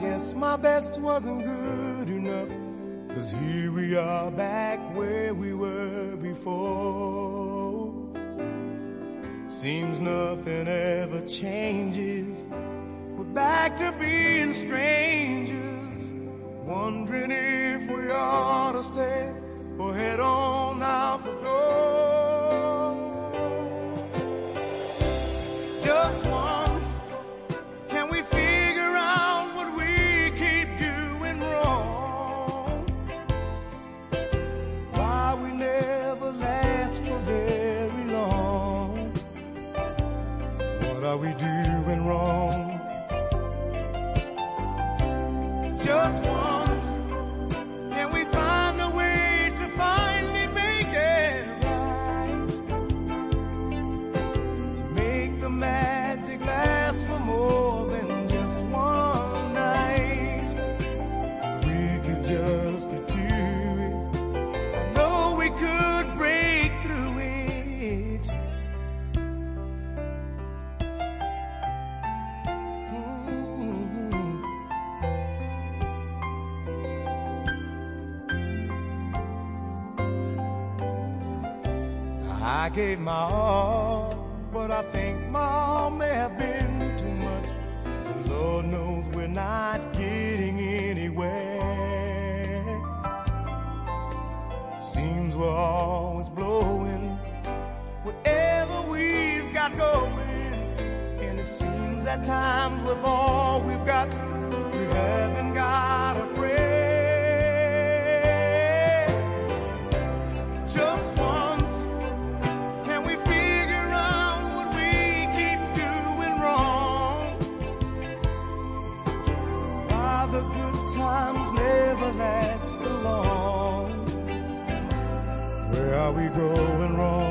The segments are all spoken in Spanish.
guess my best wasn't good enough. Cause here we are back where we were before. Seems nothing ever changes. We're back to being strangers. Wondering if we ought to stay or head on out the door. Just once, gave my all, but I think my all may have been too much. 'Cause Lord knows we're not getting anywhere. Seems we're always blowing whatever we've got going. And it seems at times with all we've got, we haven't got a prayer. We going wrong?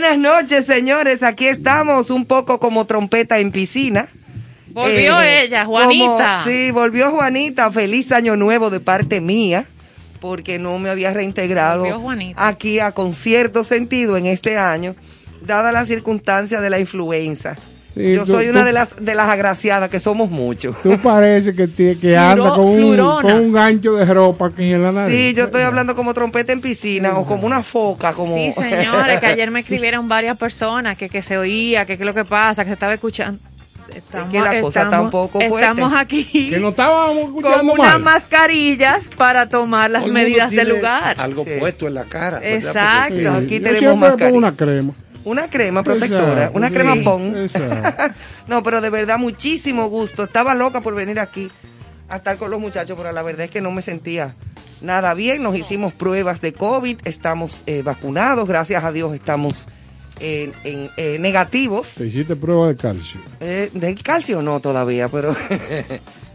Buenas noches, señores. Aquí estamos un poco como trompeta en piscina. Volvió Eh, ella, Juanita. como- sí, volvió Juanita. Feliz año nuevo de parte mía, porque no me había reintegrado aquí a concierto sentido en este año. dada la circunstancia de la influenza. Sí, Yo tú- soy una tú- de las de las agraciadas, que somos muchos. Tú parece que, que Fluro- anda con un, con un gancho de ropa aquí en la nariz. Sí, yo estoy hablando como trompeta en piscina o como una foca, como... Sí, señores, que ayer me escribieron varias personas que, que se oía, que qué es lo que pasa, que se estaba escuchando. Estamos, que la cosa está un poco fuerte. Estamos aquí Que no estábamos con escuchando unas mal. mascarillas para tomar las medidas del lugar. Algo Sí. puesto en la cara. Exacto. Porque- Aquí Yo tenemos mascarilla. una crema. Una crema protectora, Exacto, una sí, crema PON. no, pero de verdad, muchísimo gusto. Estaba loca por venir aquí a estar con los muchachos, pero la verdad es que no me sentía nada bien. Nos hicimos pruebas de COVID, estamos eh, vacunados, gracias a Dios estamos en, eh, negativos. Te hiciste prueba de calcio. Eh, del calcio no todavía, pero...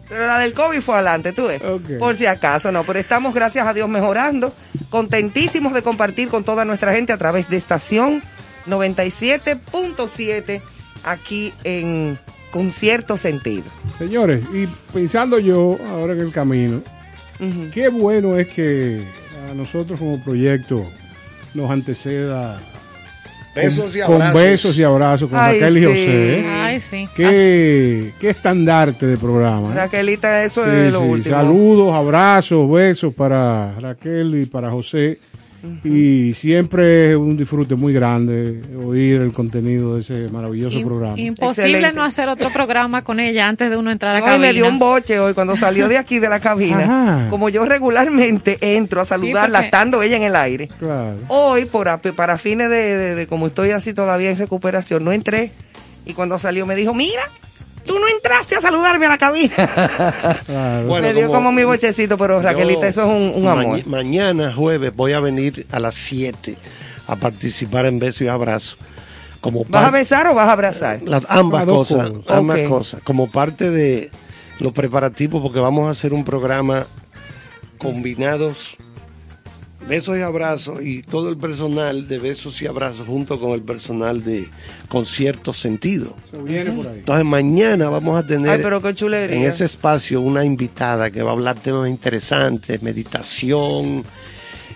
Pero la del COVID fue adelante, tú ves. Por si acaso, no. Pero estamos, gracias a Dios, mejorando. Contentísimos de compartir con toda nuestra gente a través de estación 97.7 aquí en Con cierto sentido. Señores, y pensando yo ahora en el camino, qué bueno es que a nosotros como proyecto nos anteceda Besos y con, con abrazos. besos y abrazos con Ay, Raquel y sí. José. ¿eh? Ay, sí. Qué, qué estandarte de programa. ¿eh? Raquelita, eso Sí, es lo último. Saludos, abrazos, besos para Raquel y para José. Y siempre es un disfrute muy grande oír el contenido de ese maravilloso programa. Imposible Excelente. no hacer otro programa con ella antes de uno entrar a No, y cabina. me dio un boche hoy cuando salió de aquí de la cabina. Ajá. Como yo regularmente entro a saludarla porque- estando ella en el aire. Claro. Hoy, por, para fines de, de- de como estoy así todavía en recuperación, no entré. Y cuando salió me dijo, mira, tú no entraste a saludarme a la cabina. claro. Bueno, me dio como, como mi bochecito, pero Raquelita, Yo eso es un, un ma- amor. mañana, jueves, voy a venir a las 7 a participar en Beso y Abrazo. Como ¿Vas a besar o vas a abrazar? las, ambas cosas, ambas cosas. Como parte de los preparativos, porque vamos a hacer un programa combinados besos y abrazos y todo el personal de besos y abrazos junto con el personal de concierto sentido. Se viene por ahí. Entonces mañana vamos a tener Ay, pero qué chulería. en ese espacio una invitada que va a hablar temas interesantes, meditación,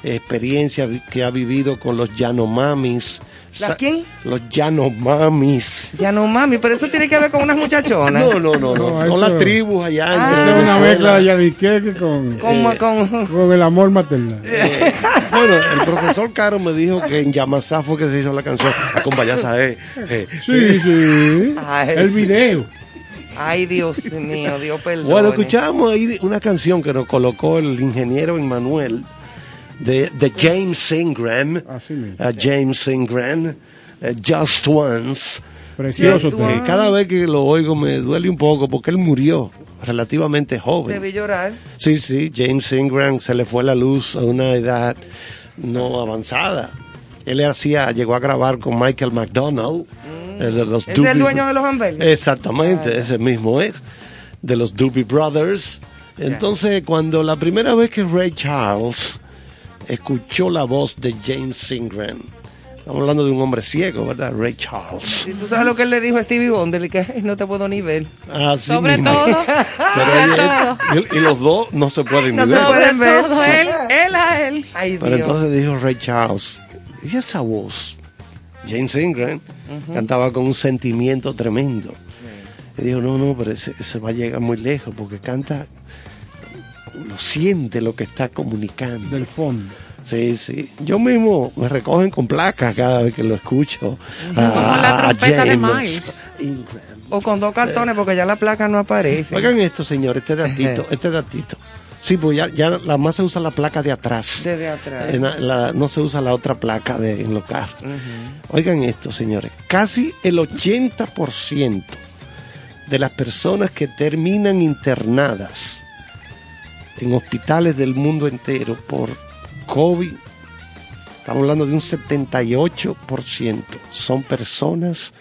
experiencia que ha vivido con los Yanomamis. ¿La Sa- quién? Los Yanomamis. Ya no mami, pero eso tiene que ver con unas muchachonas. No, no, no, no, eso- las tribus allá Ah. Esa es una mezcla de Yaniqueque con, Eh, con... con el amor maternal. Eh, bueno, el profesor Caro me dijo que en Yamasá fue que se hizo la canción Acompañaza, eh, eh. Sí, sí. Ay, el video. Ay, Dios mío, Dios perdone. Bueno, escuchamos ahí una canción que nos colocó el ingeniero Emmanuel de, de James Ingram. Así mismo. a James Ingram, eh, Just Once. Precioso tema. Eh, cada vez que lo oigo me duele un poco porque él murió relativamente joven. Debí llorar. Sí, sí, James Ingram se le fue la luz a una edad no avanzada. Él hacía, llegó a grabar con Michael McDonald, el de los Mm. ¿Es el Doobie- dueño de los Ambeles? Exactamente, ese mismo es, de los Doobie Brothers. Entonces, cuando la primera vez que Ray Charles escuchó la voz de James Ingram, estamos hablando de un hombre ciego, ¿verdad? Ray Charles. Si tú sabes lo que él le dijo a Stevie Wonder, le que "Ay, no te puedo ni ver. Así Sobre mismo. todo, Pero sobre todo, y, y los dos no se pueden No ni se ver. pueden ver. todo, él, él a él. Ay, Pero Dios. entonces dijo Ray Charles, y esa voz, James Ingram, cantaba con un sentimiento tremendo. Y dijo, no, no, pero ese, ese va a llegar muy lejos porque canta, lo siente lo que está comunicando. Del fondo. Sí, sí. Yo mismo me recogen con placas cada vez que lo escucho. a- Como la a trompeta de Miles. O con dos cartones, porque ya la placa no aparece. Oigan esto, señor, este datito, este datito. Sí, pues ya, ya la más se usa la placa de atrás. Desde atrás. En la- la- no se usa la otra placa de, en los carros. Oigan esto, señores. Casi el 80% de las personas que terminan internadas en hospitales del mundo entero por COVID, estamos hablando de un 78%, son personas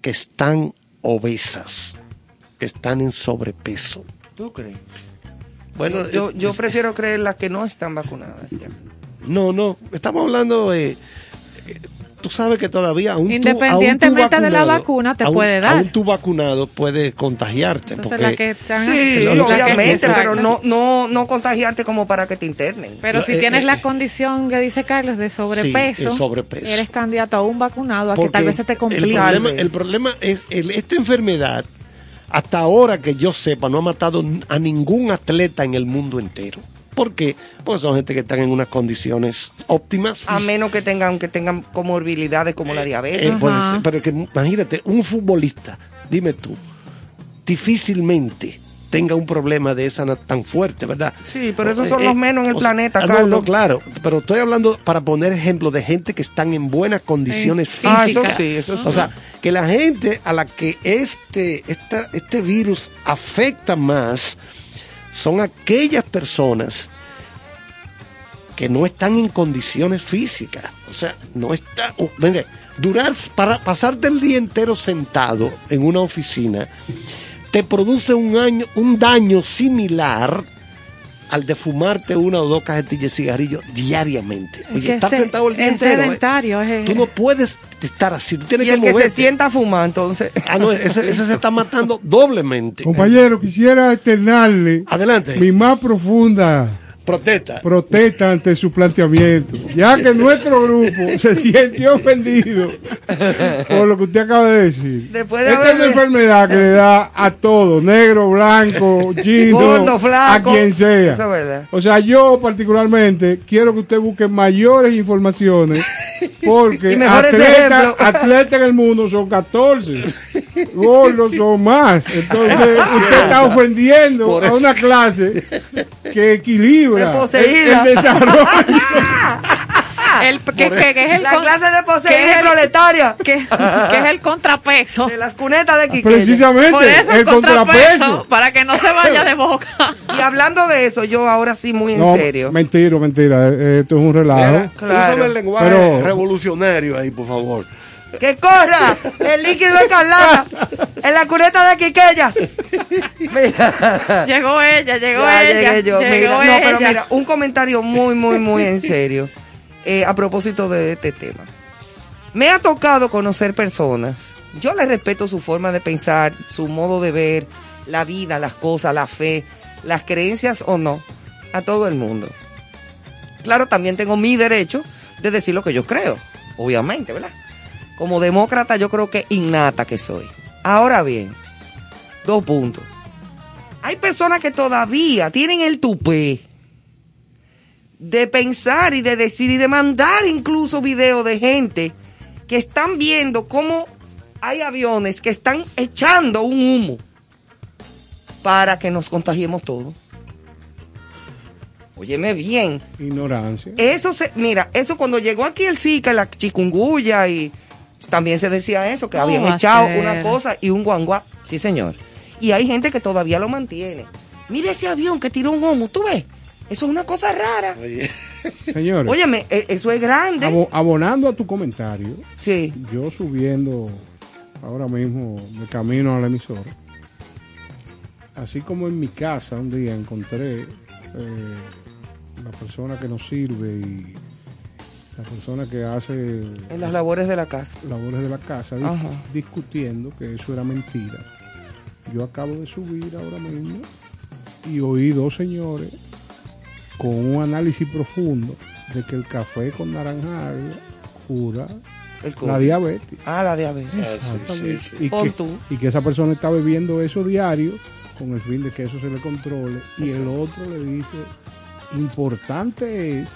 que están obesas, que están en sobrepeso. ¿Tú crees? Bueno, Yo, prefiero creer las que no están vacunadas. ya. No, no, estamos hablando de... eh, tú sabes que todavía aún tú- Independientemente aún tú de la vacuna, te aún- puede dar. Aún tú vacunado puede contagiarte. Entonces porque la que están- Sí, la que- obviamente, pero exacto. no, no, no contagiarte como para que te internen. Pero si Eh, tienes eh, la condición que dice Carlos de sobrepeso, Sí, sobrepeso. eres candidato a un vacunado a que tal vez se te El complique. problema, el problema es el- esta enfermedad, hasta ahora que yo sepa, no ha matado a ningún atleta en el mundo entero. ¿Por qué? Porque son gente que están en unas condiciones óptimas. A menos que tengan, que tengan comorbilidades como la diabetes. Eh, puede ser, pero que imagínate, un futbolista, dime tú, difícilmente tenga un problema de esa tan fuerte, ¿verdad? Sí, pero esos Eh, son eh, los menos en el o sea, planeta, ah, no, Carlos. No, claro, pero estoy hablando para poner ejemplos de gente que están en buenas condiciones Sí. Ah, eso físicas. sí, eso sí. O sea, que la gente a la que este, esta, este virus afecta más son aquellas personas que no están en condiciones físicas. O sea, no está. oh, mire, durar, para pasarte el día entero sentado en una oficina, te produce un, año, un daño similar al de fumarte una o dos cajetillas de cigarrillo diariamente. Oye, estar se- sentado el día es entero. ¿eh? Tú no puedes estar así, tú tienes y que el que se moverte. sienta a fumar, entonces. Ah, no, ese, ese se está matando doblemente. Compañero, quisiera externarle Adelante. mi más profunda Protesta. protesta ante su planteamiento, ya que nuestro grupo se siente ofendido por lo que usted acaba de decir. Después de Esta es una enfermedad que le da a todo, negro, blanco, chino, flaco. a quien sea. Eso es verdad. O sea, yo particularmente quiero que usted busque mayores informaciones porque atletas atletas en el mundo son 14, gordos son más. Entonces usted está ofendiendo a una clase que equilibra el, el desarrollo. el, que, que- que es el La con- clase de que poseída es el- proletaria que, que es el contrapeso. de las cunetas de Quiqueya. Precisamente, Por eso el contrapeso. para que no se vaya de boca. Y hablando de eso, yo ahora sí muy en No, serio. mentira, mentira. eh, Esto es un relajo. Claro. el lenguaje Pero- revolucionario ahí, por favor. ¡Que corra! El líquido escarlata en la cuneta de Quiqueyas. Mira. Llegó ella, llegó Ya ella. llegué yo. llegó Mira, no, pero ella. mira, un comentario muy, muy, muy en serio eh, a propósito de este tema. Me ha tocado conocer personas. Yo les respeto su forma de pensar, su modo de ver la vida, las cosas, la fe, las creencias o no, a todo el mundo. Claro, también tengo mi derecho de decir lo que yo creo, obviamente, ¿verdad? Como demócrata yo creo que innata que soy. Ahora bien, dos puntos. Hay personas que todavía tienen el tupé de pensar y de decir y de mandar incluso videos de gente que están viendo cómo hay aviones que están echando un humo para que nos contagiemos todos. Óyeme bien, Ignorancia. eso se, mira, eso cuando llegó aquí el Zika, la chikungunya y también se decía eso, que ¿Cómo habían echado ser? una cosa y un guanguá. Sí, señor. Y hay gente que todavía lo mantiene. Mira ese avión que tiró un humo, ¿tú ves? Eso es una cosa rara. Señores, Óyeme, e- eso es grande. abo- abonando a tu comentario, Sí. yo subiendo ahora mismo de camino a la emisora, así como en mi casa un día encontré eh, la persona que nos sirve y la persona que hace En las labores de la casa. labores de la casa dis- Ajá. discutiendo que eso era mentira. Yo acabo de subir ahora mismo y oí dos señores con un análisis profundo de que el café con naranja agria cura la diabetes. Ah, la diabetes. Exactamente. sí, Y, Pon que, tú. y que esa persona está bebiendo eso diario con el fin de que eso se le controle. Y el otro le dice, importante es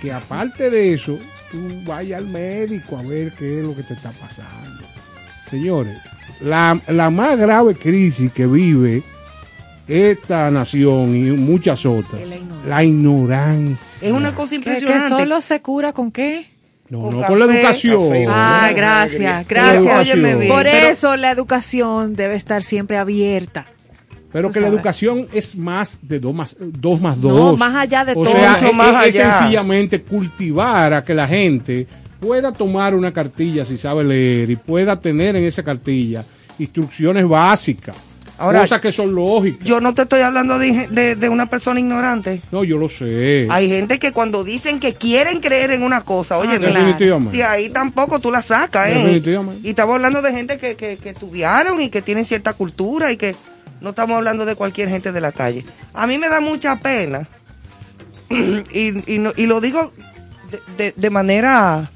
que aparte de eso, tú vayas al médico a ver qué es lo que te está pasando. Señores, la, la más grave crisis que vive esta nación y muchas otras, Es la ignorancia. la ignorancia. Es una cosa Que, que impresionante. solo se cura con qué? No, con no, con la educación. café. No, gracias, gracias. educación. Óyeme bien, Por eso la educación debe estar siempre abierta. Pero Tú que la educación es más de 2 más 2 más No, 2. más allá de o todo. sea, es, más es allá. sencillamente cultivar a que la gente pueda tomar una cartilla si sabe leer y pueda tener en esa cartilla instrucciones básicas. Ahora, cosas que son lógicas. yo no te estoy hablando de, de- de una persona ignorante. No, yo lo sé. Hay gente que cuando dicen que quieren creer en una cosa, oye, claro. Definitivamente. de ahí tampoco tú la sacas, ¿eh? Y estamos hablando de gente que, que, que estudiaron y que tienen cierta cultura y que no estamos hablando de cualquier gente de la calle. A mí me da mucha pena y, y, no- y lo digo de, de- de manera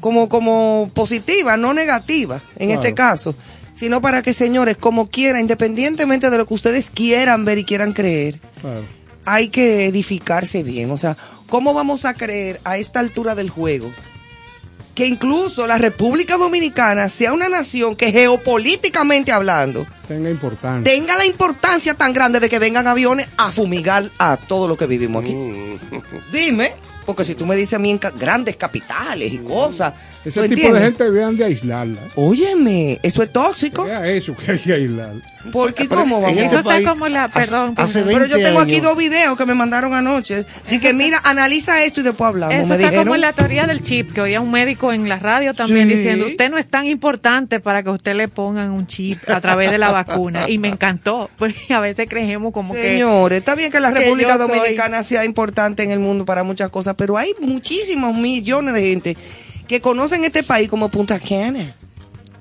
como, como positiva, no negativa en Claro. este caso, sino para que señores, como quiera, independientemente de lo que ustedes quieran ver y quieran creer, Claro. hay que edificarse bien. O sea, ¿cómo vamos a creer a esta altura del juego que incluso la República Dominicana sea una nación que geopolíticamente hablando Tenga importancia. tenga la importancia tan grande de que vengan aviones a fumigar a todo lo que vivimos aquí? Mm. Dime, porque si tú me dices a mí en ca- grandes capitales y cosas, Ese ¿tú tipo entiendes? de gente deberían de aislarla. Óyeme, eso es tóxico. Vea eso que hay que aislar. Porque ¿cómo en vamos? este Eso está como la- perdón, hace perdón. 20 Pero yo tengo aquí dos videos que me mandaron anoche. Y que mira, analiza esto y después hablamos. Eso me está dijeron. como la teoría del chip, que oía un médico en la radio también Sí. diciendo, usted no es tan importante para que usted le pongan un chip a través de la vacuna. Y me encantó, porque a veces creemos como que... Señores, está bien que la que República soy- Dominicana sea importante en el mundo para muchas cosas, pero hay muchísimos millones de gente que conocen este país como Punta Cana.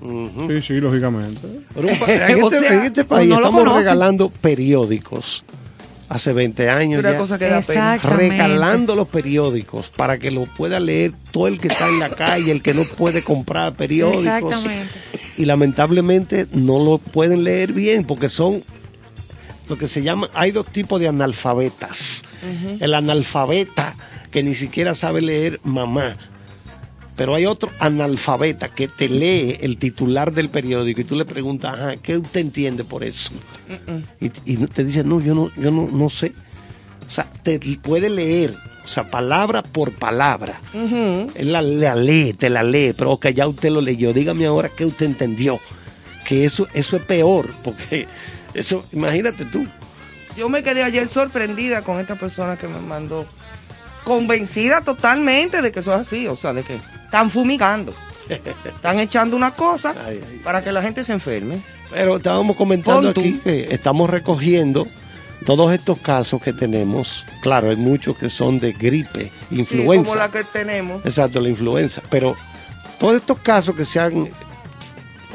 Sí, sí, lógicamente. Pero en, este, sea, en este país no estamos regalando periódicos hace 20 años Una ya. cosa que da pena. Regalando los periódicos para que lo pueda leer todo el que está en la calle, el que no puede comprar periódicos. Exactamente. Y lamentablemente no lo pueden leer bien porque son lo que se llama, hay dos tipos de analfabetas. El analfabeta que ni siquiera sabe leer mamá. Pero hay otro analfabeta que te lee el titular del periódico y tú le preguntas, ajá, ¿qué usted entiende por eso? Y, y te dice, no, yo no, yo no, no sé. O sea, te puede leer, o sea, palabra por palabra. Él la, la lee, te la lee, pero ok, ya usted lo leyó. Dígame ahora qué usted entendió. Que eso, eso es peor, porque eso, imagínate tú. Yo me quedé ayer sorprendida con esta persona que me mandó. Convencida totalmente de que eso es así, o sea, de que están fumigando. Están echando una cosa Ay, ay. para que la gente se enferme. Pero estábamos comentando aquí que estamos recogiendo todos estos casos que tenemos. Claro, hay muchos que son de gripe, Sí, influenza. como la que tenemos. Exacto, la influenza. Pero todos estos casos que se han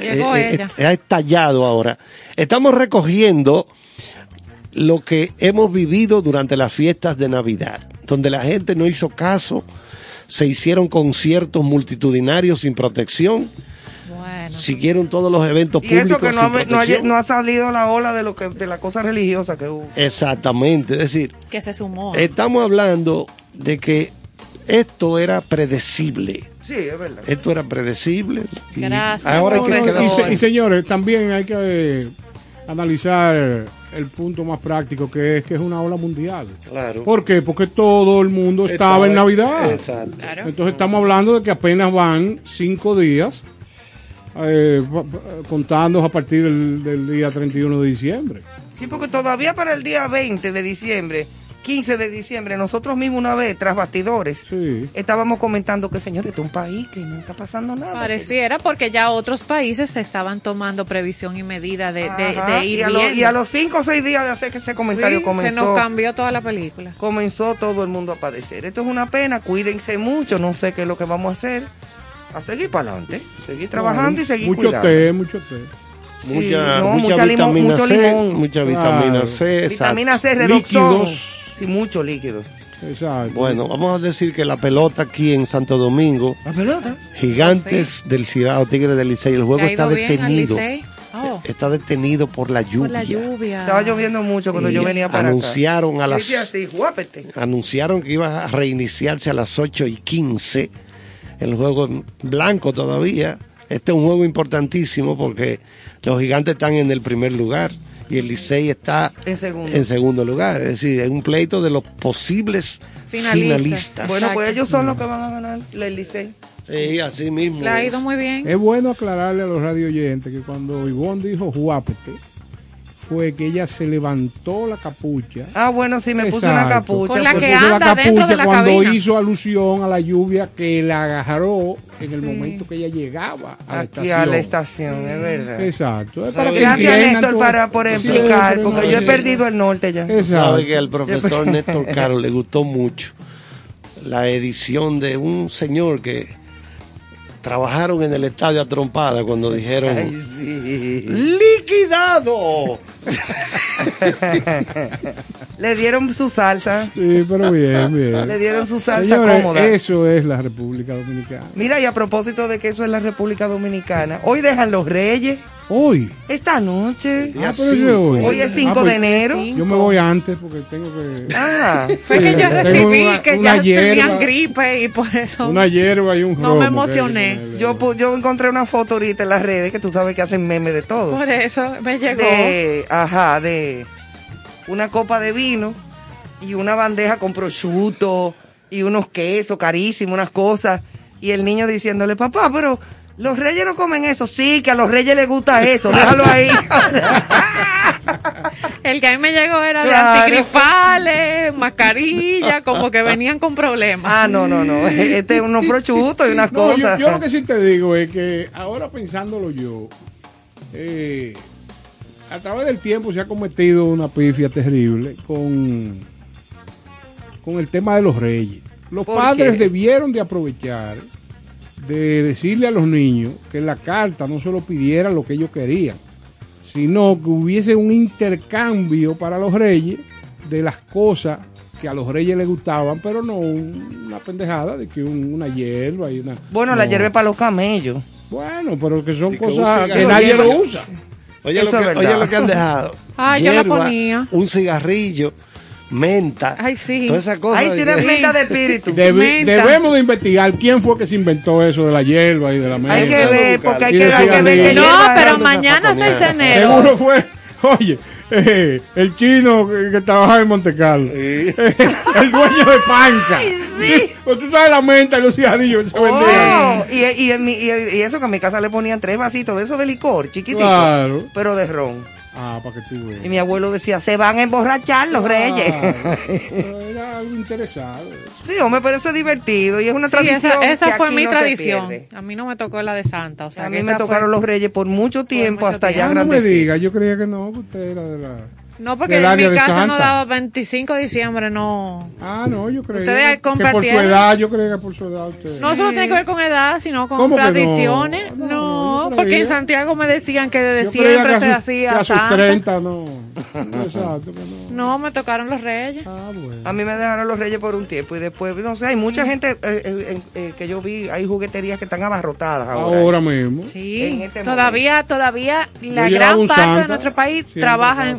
Llegó eh, eh, ella. eh, ha estallado ahora, estamos recogiendo lo que hemos vivido durante las fiestas de Navidad, donde la gente no hizo caso, se hicieron conciertos multitudinarios sin protección, Bueno. siguieron todos los eventos Y públicos eso que no, sin ha- no, ha, protección. no ha salido la ola de lo que de la cosa religiosa que hubo. Exactamente, es decir, Que se sumó. estamos hablando de que esto era predecible. Sí, es verdad. Esto era predecible. y Gracias, Ahora hay que. Y, se- y señores, también hay que eh, analizar el punto más práctico que es que es una ola mundial. Claro. ¿Por qué? Porque todo el mundo estaba, en Navidad. Exacto. Claro. Entonces estamos hablando de que apenas van cinco días eh, a partir del, del día 31 de diciembre. Sí, porque todavía para el día 20 de diciembre, 15 de diciembre, nosotros mismos una vez, tras bastidores, Sí. estábamos comentando que, señores, este es un país que no está pasando nada. Pareciera porque ya otros países se estaban tomando previsión y medida de, de, Ajá, de ir y, a lo- y a los 5 o 6 días de hacer que ese comentario Sí, comenzó. Se nos cambió toda la película. comenzó todo el mundo a padecer. Esto es una pena, cuídense mucho, no sé qué es lo que vamos a hacer. A seguir para adelante, seguir trabajando y seguir Mucho cuidando. té, mucho té. Sí, mucha, no, mucha mucha limón, vitamina mucho C, limón. mucha Claro. vitamina C. Vitamina C, redoxón. Líquidos. Sí, mucho líquido. Exacto. Bueno, vamos a decir que la pelota aquí en Santo Domingo, La pelota. Gigantes del Cibao, Tigres del Licey, el ¿Le juego está detenido. Oh, Está detenido por la lluvia. por la lluvia. Estaba lloviendo mucho cuando Y yo venía para anunciaron acá. a las así, anunciaron que iba a reiniciarse a las 8 y 15 el juego en blanco todavía. Este es un juego importantísimo porque los gigantes están en el primer lugar y el Licey está En segundo. en segundo lugar. Es decir, es un pleito de los posibles Finalistas. finalistas. Bueno, pues ellos son los que van a ganar el Licey. Sí, así mismo. Le ha ido muy bien. Es bueno aclararle a los radio oyentes que cuando Ivonne dijo Juápete, fue que ella se levantó la capucha. Ah, bueno, sí, me puse una capucha. Con la Se que puso anda dentro de la cuando cabina. hizo alusión a la lluvia que la agarró en el momento que ella llegaba a la Aquí estación. a la estación, es verdad. Exacto. Es para que Gracias, Néstor, para, por explicar, porque yo he perdido el norte ya. Exacto. Sabe que al profesor Néstor Caro le gustó mucho la edición de un señor que trabajaron en el estadio a trompada cuando dijeron Ay, sí. liquidado. Le dieron su salsa. Sí, pero bien, bien. Le dieron su salsa Señores, cómoda. eso es la República Dominicana. Mira, y a propósito de que eso es la República Dominicana, hoy dejan los reyes, Hoy. esta noche. Ah, pero hoy. Hoy es 5 Ah, pues, de enero. Yo me voy antes porque tengo que. Ah, Fue que yo recibí una- que una ya hierba. tenían gripe y por eso. Una hierba y un No me romo que hay que emocioné. yo, pu- yo encontré una foto ahorita en las redes que tú sabes que hacen memes de todo. Por eso me llegó. de, ajá, de una copa de vino y una bandeja con prosciutto y unos quesos carísimos, unas cosas. Y el niño diciéndole, papá, pero los reyes no comen eso. Sí, que a los reyes les gusta eso, déjalo ahí. El que a mí me llegó era Claro. de antigripales, mascarilla, como que venían con problemas. ah, no, no, no. Este es unos prosciuttos y unas No, yo, cosas. yo lo que sí te digo es que ahora pensándolo yo, eh, a través del tiempo se ha cometido una pifia terrible con, con el tema de los reyes. Los ¿Por padres qué? debieron de aprovechar de decirle a los niños que en la carta no solo pidieran lo que ellos querían, sino que hubiese un intercambio para los reyes de las cosas que a los reyes les gustaban, pero no un- una pendejada de que un- una hierba y una... Bueno, la hierba es para los camellos. Bueno, pero que son que cosas que nadie lo usa. Oye, Eso lo que, oye lo que han dejado. Ah, yo la ponía. Un cigarrillo, menta. Ay, sí. Toda esa cosa. Ay, de sí, de menta de espíritu. Debemos de investigar quién fue que se inventó eso de la hierba y de la menta. Hay que ver, porque hay Y que, hay que ver. No, pero mañana 6 de enero. Seguro fue, oye, eh, el chino que, que trabajaba en Monte Carlo. el dueño de Panca. sí. Pues tú sabes la menta y los cigarrillos que se vendían. Oh, y, y, en mi- y, y eso que en mi casa le ponían tres vasitos de eso de licor, chiquitito, Claro. pero de ron. Ah, para que tú veas. Y mi abuelo decía, se van a emborrachar los reyes. Claro. Pero Era algo interesado. Sí, hombre, pero eso es divertido y es una Sí, tradición. esa, esa que fue aquí mi no tradición. A mí no me tocó la de Santa. O sea, a mí me tocaron fue- los reyes por mucho tiempo, mucho hasta tiempo. ya Ah, no me diga, yo creía que no, que usted era de la... No, porque en mi casa no daba 25 de diciembre, no. Ah, no, yo Ustedes que, por su edad, yo creía que por su edad usted... No, eso no tiene que ver con edad, sino con tradiciones. No, No, porque en Santiago me decían que desde Yo creía siempre que se hacía que a sus Santa. 30 no. Exacto, que no. No, me tocaron los reyes. Ah, bueno. A mí me dejaron los reyes por un tiempo y después, no sé, hay mucha gente eh, eh, eh, que yo vi, hay jugueterías que están abarrotadas ahora. Ahora mismo. Sí, En este todavía, todavía la Yo gran parte de nuestro país trabaja en,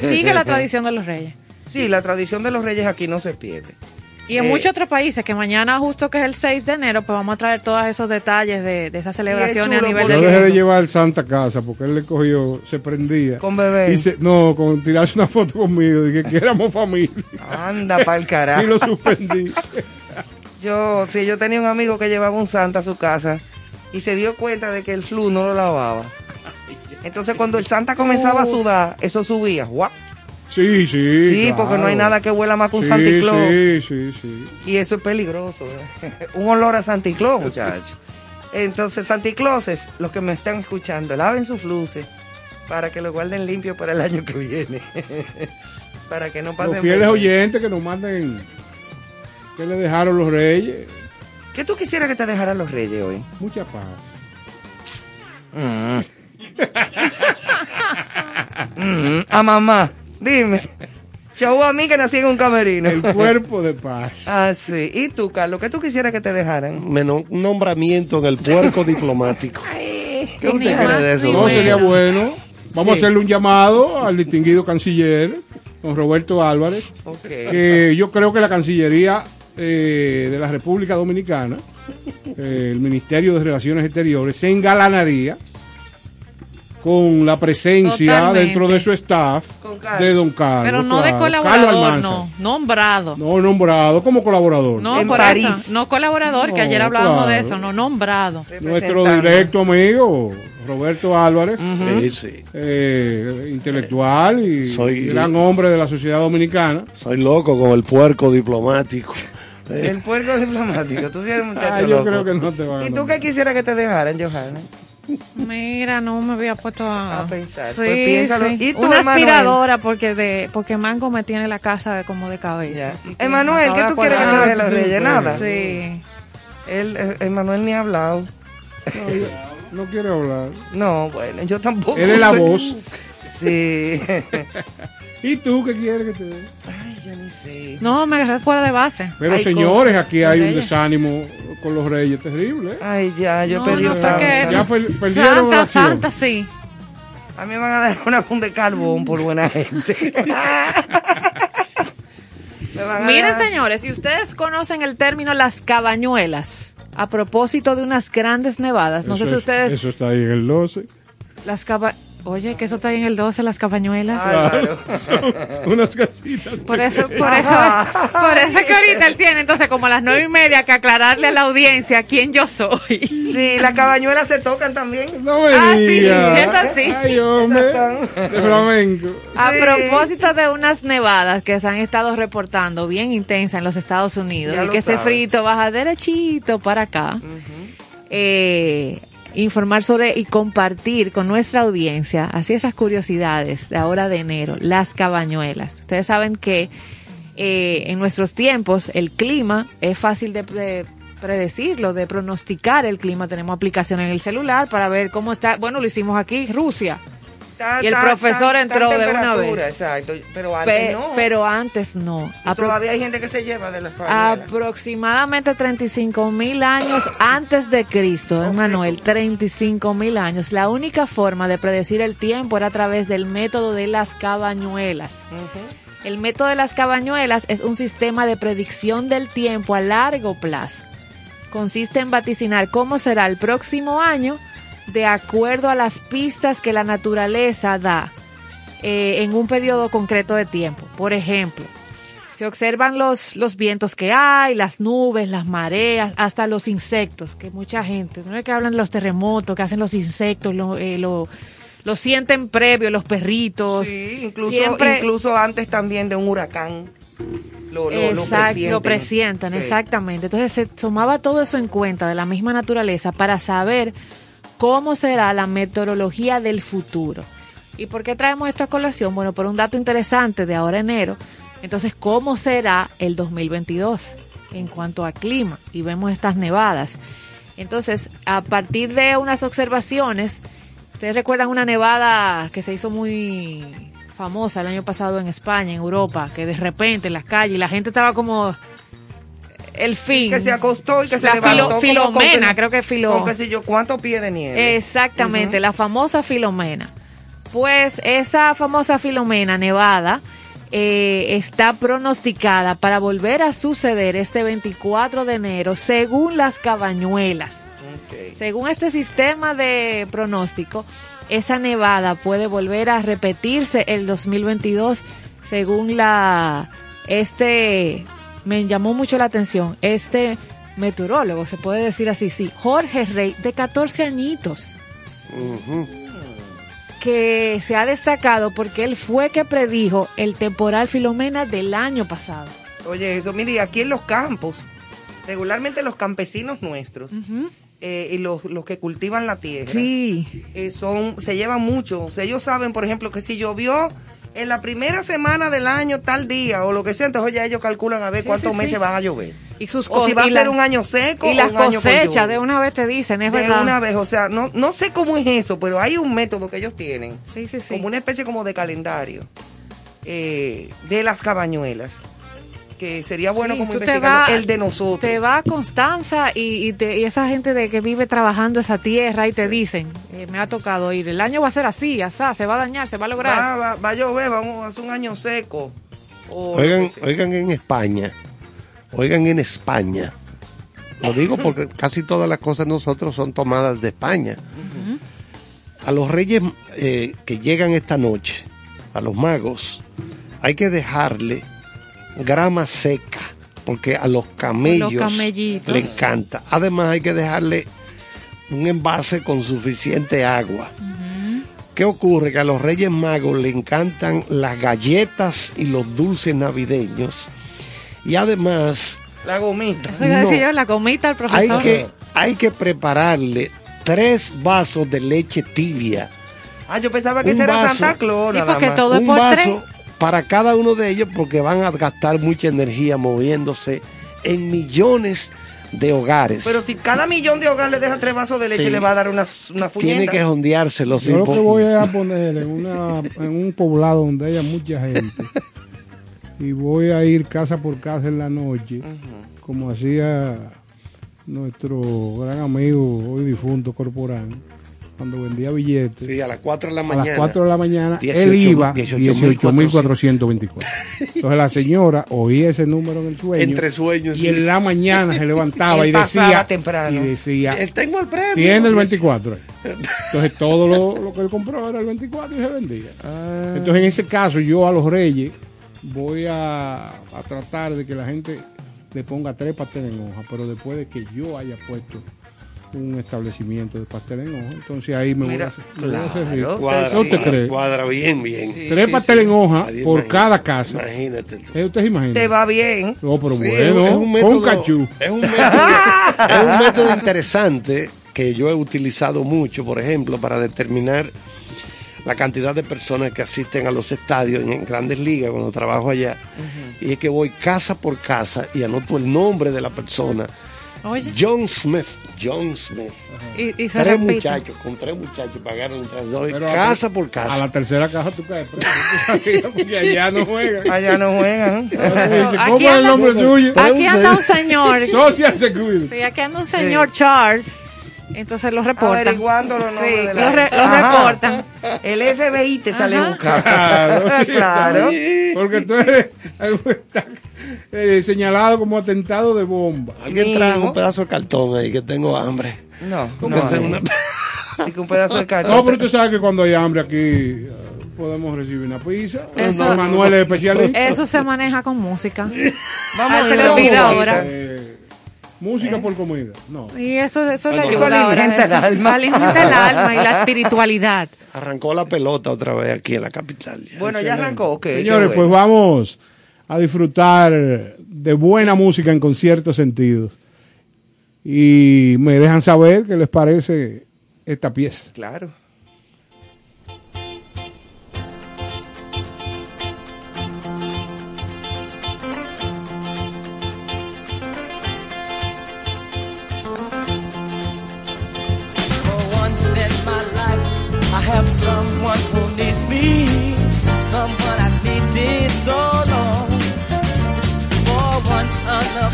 sigue la tradición de los reyes. Sí, la tradición de los reyes aquí no se pierde. Y en Eh, muchos otros países, que mañana justo que es el 6 de enero, pues vamos a traer todos esos detalles de, de esas celebraciones a chulo nivel Yo del dejé de llevar el Santa a casa porque él le cogió, se prendía. Con bebé. Y se- no, con tirarse una foto conmigo, dije que éramos familia. Anda pa'l carajo. y lo suspendí. Yo, sí, yo tenía un amigo que llevaba un santa a su casa y se dio cuenta de que el flu no lo lavaba. Entonces cuando el santa comenzaba a sudar, eso subía. ¡guau! Sí, sí. Sí, porque no hay nada que huela más que un sí, Santa Claus. Sí, sí, sí. Y eso es peligroso. un olor a Santa Claus, muchachos. Entonces, Santa Clauses, los que me están escuchando, laven sus luces para que lo guarden limpio para el año que viene. para que no pasen Los fieles oyentes que nos manden que le dejaron los reyes. ¿Qué tú quisieras que te dejaran los reyes hoy? Mucha paz. Mm, a mamá, dime. Chau a mí que nací en un camerino. El cuerpo de paz. Ah, sí. ¿Y tú, Carlos? ¿Qué tú quisieras que te dejaran? Menos un nombramiento en el puerco diplomático. ¿Qué usted cree de eso? No, bueno. sería bueno. Vamos Sí. a hacerle un llamado al distinguido canciller, don Roberto Álvarez, que yo creo que la Cancillería eh, de la República Dominicana, eh, el Ministerio de Relaciones Exteriores, se engalanaría con la presencia Totalmente. dentro de su staff de don Carlos. Pero no de claro. Colaborador, no, nombrado. No nombrado como colaborador. No, En por París. eso. No colaborador, que ayer hablábamos de eso, no nombrado. Nuestro directo amigo, Roberto Álvarez, Sí, sí. eh, intelectual y Soy- gran hombre de la sociedad dominicana. Soy loco con el puerco diplomático. El puerco diplomático. Tú sí eres un muchacho Ah, yo loco. creo que no te van a ¿Y tú qué quisieras que te dejaran, Johanna? Mira, no me había puesto a, A pensar. Sí, Pues piénsalo. sí. ¿Y tú, Una Emanuel? aspiradora porque de porque Mango me tiene la casa de, como de cabeza. Emanuel, ¿qué tú quieres que te acordar. deje los reyes? Nada. Sí. Él, eh, Emanuel ni ha hablado. No, yo- no quiere hablar. No, bueno, yo tampoco. Él es la voz. Sí. ¿Y tú qué quieres que te dé? Ay, yo ni sé. No, me agarré fuera de base. Pero Hay señores, aquí hay un desánimo con los reyes terrible. ¿eh? Ay, ya, yo No, pedí no, otra. Ya per- perdieron Santa. Santa, sí. A mí me van a dar una funda de carbón por buena gente. Miren, señores, si ustedes conocen el término las cabañuelas, a propósito de unas grandes nevadas, no Eso sé si es- ustedes... Eso está ahí en el 12. Las caba... Oye, que eso está ahí en el 12, las cabañuelas. Álvaro. Unas casitas. Por eso, por eso, por eso es que ahorita él tiene entonces como a las nueve y media que aclararle a la audiencia quién yo soy. Sí, las cabañuelas se tocan también. No me Ah, sí, esas sí. Ay, hombre. De flamenco. A Sí. propósito de unas nevadas que se han estado reportando bien intensas en los Estados Unidos Ya y lo que ese frito baja derechito para acá, eh, informar sobre y compartir con nuestra audiencia así esas curiosidades de ahora de enero, las cabañuelas. Ustedes saben que eh, en nuestros tiempos el clima es fácil de pre- predecirlo, de pronosticar el clima. Tenemos aplicación en el celular para ver cómo está. Bueno, lo hicimos aquí, Rusia. Está- Y el está- profesor está- entró de una vez. Exacto, pero antes Pe- no. Pero antes no. Y Apro- todavía hay gente que se lleva de las cabañuelas. aproximadamente 35 mil años antes de Cristo, Emanuel, 35 mil años. La única forma de predecir el tiempo era a través del método de las cabañuelas. El método de las cabañuelas es un sistema de predicción del tiempo a largo plazo. Consiste en vaticinar cómo será el próximo año de acuerdo a las pistas que la naturaleza da eh, en un periodo concreto de tiempo. Por ejemplo, se observan los, los vientos que hay, las nubes, las mareas, hasta los insectos, que mucha gente, no es que hablan de los terremotos, que hacen los insectos, lo, eh, lo, lo sienten previo, los perritos. Sí, incluso, Siempre- incluso antes también de un huracán. Lo, lo, lo Exacto, lo presientan, Sí. exactamente. Entonces se tomaba todo eso en cuenta de la misma naturaleza para saber cómo será la meteorología del futuro. ¿Y por qué traemos esto a colación? Bueno, por un dato interesante de ahora enero. Entonces, ¿cómo será el 2022 en cuanto a clima? Y vemos estas nevadas. Entonces, a partir de unas observaciones, ustedes recuerdan una nevada que se hizo muy famosa el año pasado en España, en Europa, que de repente en las calles la gente estaba como el fin. Que se acostó y que se La levantó. filo- como con Filomena, creo que filo- Con qué sé yo, ¿cuántos pies de nieve? Exactamente, la famosa Filomena. Pues esa famosa Filomena nevada eh, está pronosticada para volver a suceder este 24 de enero, según las cabañuelas. Según este sistema de pronóstico, esa nevada puede volver a repetirse el 2022, según la este me llamó mucho la atención este meteorólogo, se puede decir así, sí, Jorge Rey de 14 añitos que se ha destacado porque él fue que predijo el temporal Filomena del año pasado. Oye, eso, mire, y aquí en los campos, regularmente los campesinos nuestros eh, y los, los que cultivan la tierra, Sí, eh, son, se llevan mucho. O sea, ellos saben, por ejemplo, que si llovió en la primera semana del año tal día o lo que sea, entonces ya ellos calculan a ver Sí, cuántos sí, meses sí. van a llover. y sus O si va a ser un año seco y o las cosechas de una vez te dicen, es de verdad. una vez, o sea, no, no sé cómo es eso, pero hay un método que ellos tienen, Sí, sí, sí. como una especie como de calendario eh, de las cabañuelas, que sería bueno Sí, como vas- el de nosotros. Te va a Constanza y, y, te- y esa gente de que vive trabajando esa tierra y te dicen, eh, me ha tocado ir, el año va a ser así, asá, se va a dañar, se va a lograr. va, va, va a llover, vamos a hacer un año seco. o Oigan, oigan en España, oigan en España. Lo digo porque casi todas las cosas nosotros son tomadas de España. A los reyes eh, que llegan esta noche, a los magos, hay que dejarle grama seca, porque a los camellos camellitos. le encanta. Además hay que dejarle un envase con suficiente agua. ¿Qué ocurre? Que a los Reyes Magos le encantan las galletas y los dulces navideños. Y además La gomita. Eso iba a No. decir yo, la comita al hay profesor. que, hay que prepararle tres vasos de leche tibia. Ah, yo pensaba que ese era. Santa Claus. Sí, nada porque más. todo es por vaso tres. Para cada uno de ellos porque van a gastar mucha energía moviéndose en millones de hogares. Pero si cada millón de hogar le deja tres vasos de leche, Sí. le va a dar una, una Tiene que jondeárselo. Yo lo que voy a poner en, una, en un poblado donde haya mucha gente y voy a ir casa por casa en la noche, como hacía nuestro gran amigo hoy difunto Corporán, cuando vendía billetes. Sí, a las 4 de la a mañana. las 4 de la mañana, 18, él iba 18.424. 18.424. Entonces la señora oía ese número en el sueño. Entre sueños, Y sí. en la mañana se levantaba y decía, temprano. y decía, Él tengo el premio. tiene el Y 24. Entonces todo lo, lo que él compró era el 24 y se vendía. Ah. Entonces en ese caso yo a los reyes voy a, a tratar de que la gente le ponga tres pasteles en hoja, pero después de que yo haya puesto un establecimiento de pastel en hoja, entonces ahí me Mira, voy a hacer, claro. Cuadra, bien, bien. Sí. Tres pasteles en hoja Nadie por imagina- cada casa. Imagínate tú. ¿Eh, ¿Usted se imagina? Te va bien. No, pero Sí, bueno, es un con método- cachú. Es un, método, es un método interesante que yo he utilizado mucho, por ejemplo, para determinar la cantidad de personas que asisten a los estadios en, grandes ligas cuando trabajo allá. Y es que voy casa por casa y anoto el nombre de la persona. Oye, John Smith. John Smith. y, y se Tres repite. muchachos, con tres muchachos pagaron el traslado. Pero a- Casa por casa. A la tercera caja tú caes preso. Porque allá no juegan. Allá no juegan. Aquí ¿Cómo es el nombre suyo? Aquí anda un señor. Social Security. Sí, aquí anda un señor Charles. Entonces lo reportan. Averiguando los nombres Sí, de lo, la re- gente. lo Ajá. reportan. El FBI te sale Ajá. buscando. Claro, sí, Claro. Porque tú eres está, eh, señalado como atentado de bomba. Alguien trae Mijo. un pedazo de cartón ahí que tengo hambre. No, ¿Cómo no. una- Y que un pedazo de cartón. No, pero tú sabes que cuando hay hambre aquí eh, podemos recibir una pizza. Eso- Manuel es especialista. Eso se maneja con música. Vamos Ah, a ver. ahora. Eh, música por comida. No. Y eso, eso le ayuda alimenta el alma. Alimenta el alma y la espiritualidad. Arrancó la pelota otra vez aquí en la capital. ya. Bueno, ya arrancó. ok, Señores, bueno. pues vamos a disfrutar de buena música en conciertos sentidos. Y me dejan saber qué les parece esta pieza. Claro.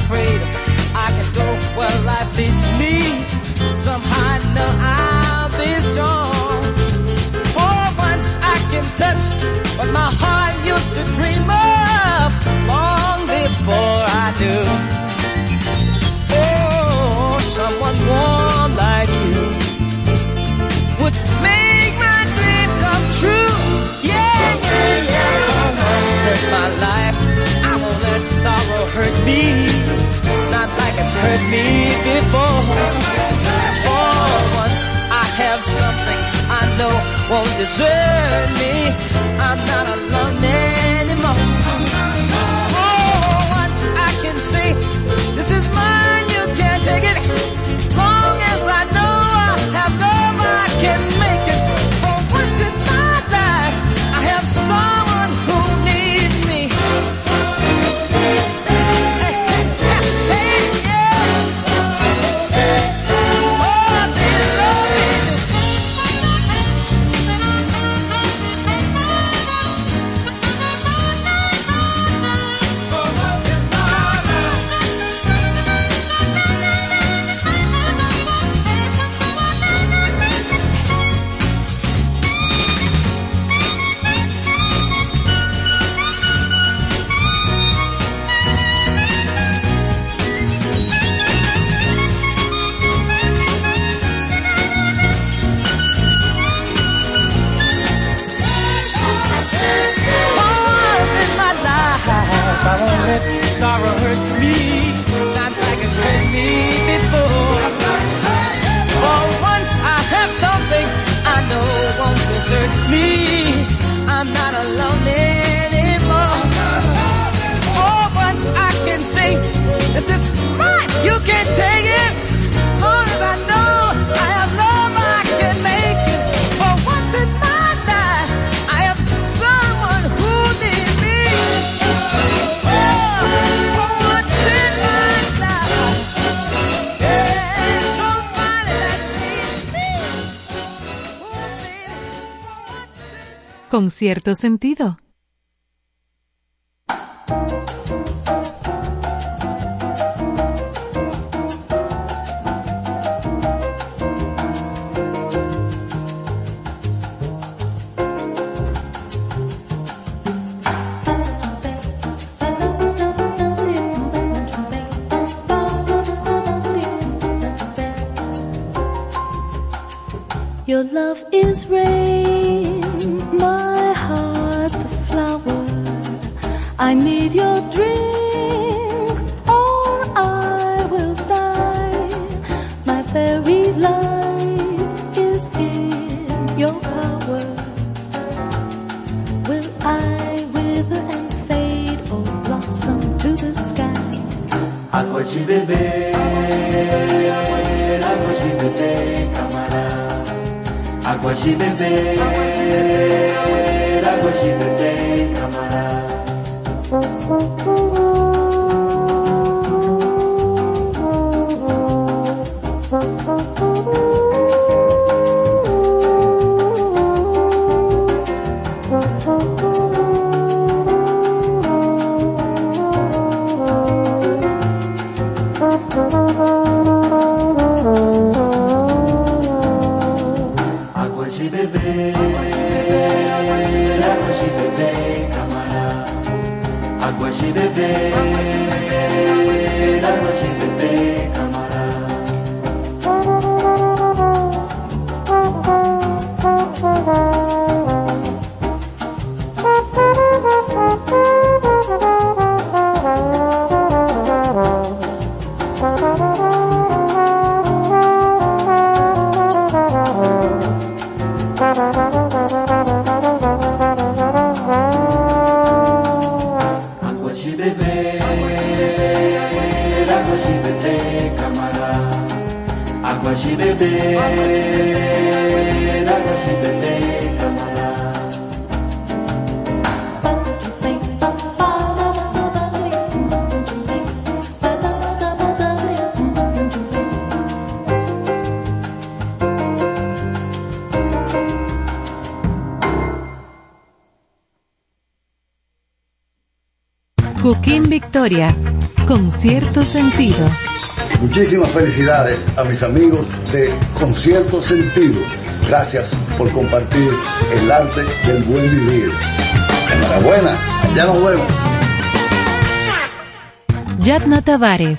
Unafraid, I can go where life leads me. Somehow I know I'll be strong. For once I can touch what my heart used to dream of long before I do. Oh, someone warm like you would make my dream come true. Yeah, yeah, yeah. For once in my life, I won't let sorrow hurt me, it's hurt me before. For once, I have something I know won't desert me. I'm not alone anymore. Cierto sentido. Muchísimas felicidades a mis amigos de Concierto Sentido. Gracias por compartir el arte del buen vivir. Enhorabuena, ya nos vemos. Yadna Tavares,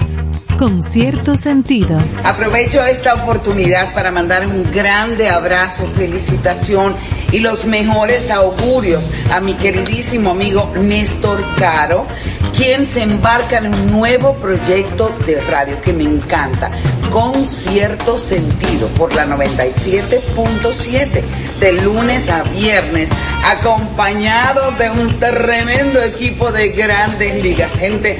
con cierto sentido. Aprovecho esta oportunidad para mandar un grande abrazo, felicitación y los mejores augurios a mi queridísimo amigo Néstor Caro, quien se embarca en un nuevo proyecto de radio que me encanta, con cierto sentido, por la 97.7, de lunes a viernes, acompañado de un tremendo equipo de grandes ligas, gente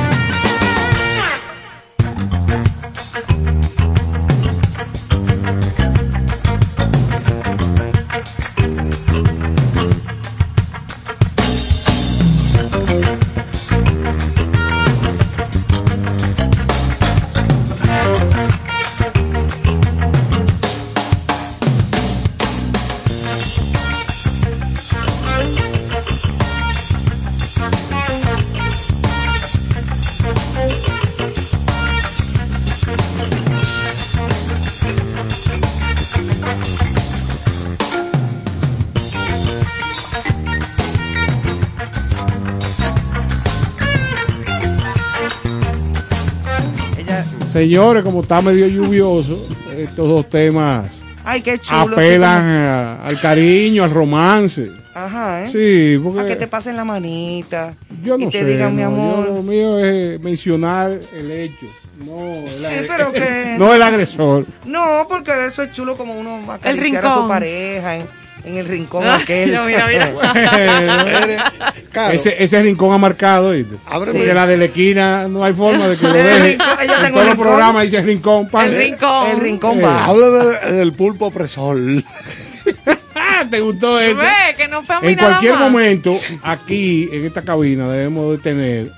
Señores, como está medio lluvioso, estos dos temas Ay, qué chulo. apelan a- al cariño, al romance. Ajá, ¿eh? Sí, porque A que te pasen la manita. yo no y te sé, digan, mi amor. yo lo mío es mencionar el hecho, no el, Eh, pero que- no el agresor. No, porque eso es chulo como uno acariciar a rincón. su pareja en, en el rincón Ay, aquel. no, mira, mira. Claro. Ese, ese rincón ha marcado, ¿viste? Ábreme. Porque la de la esquina no hay forma de que lo deje. En todos los programas dice rincón, pan. El rincón. El rincón Eh, va. Háblame del pulpo opresor. ¿Te gustó eso? No fue a mí En nada cualquier más. momento, aquí en esta cabina debemos de tener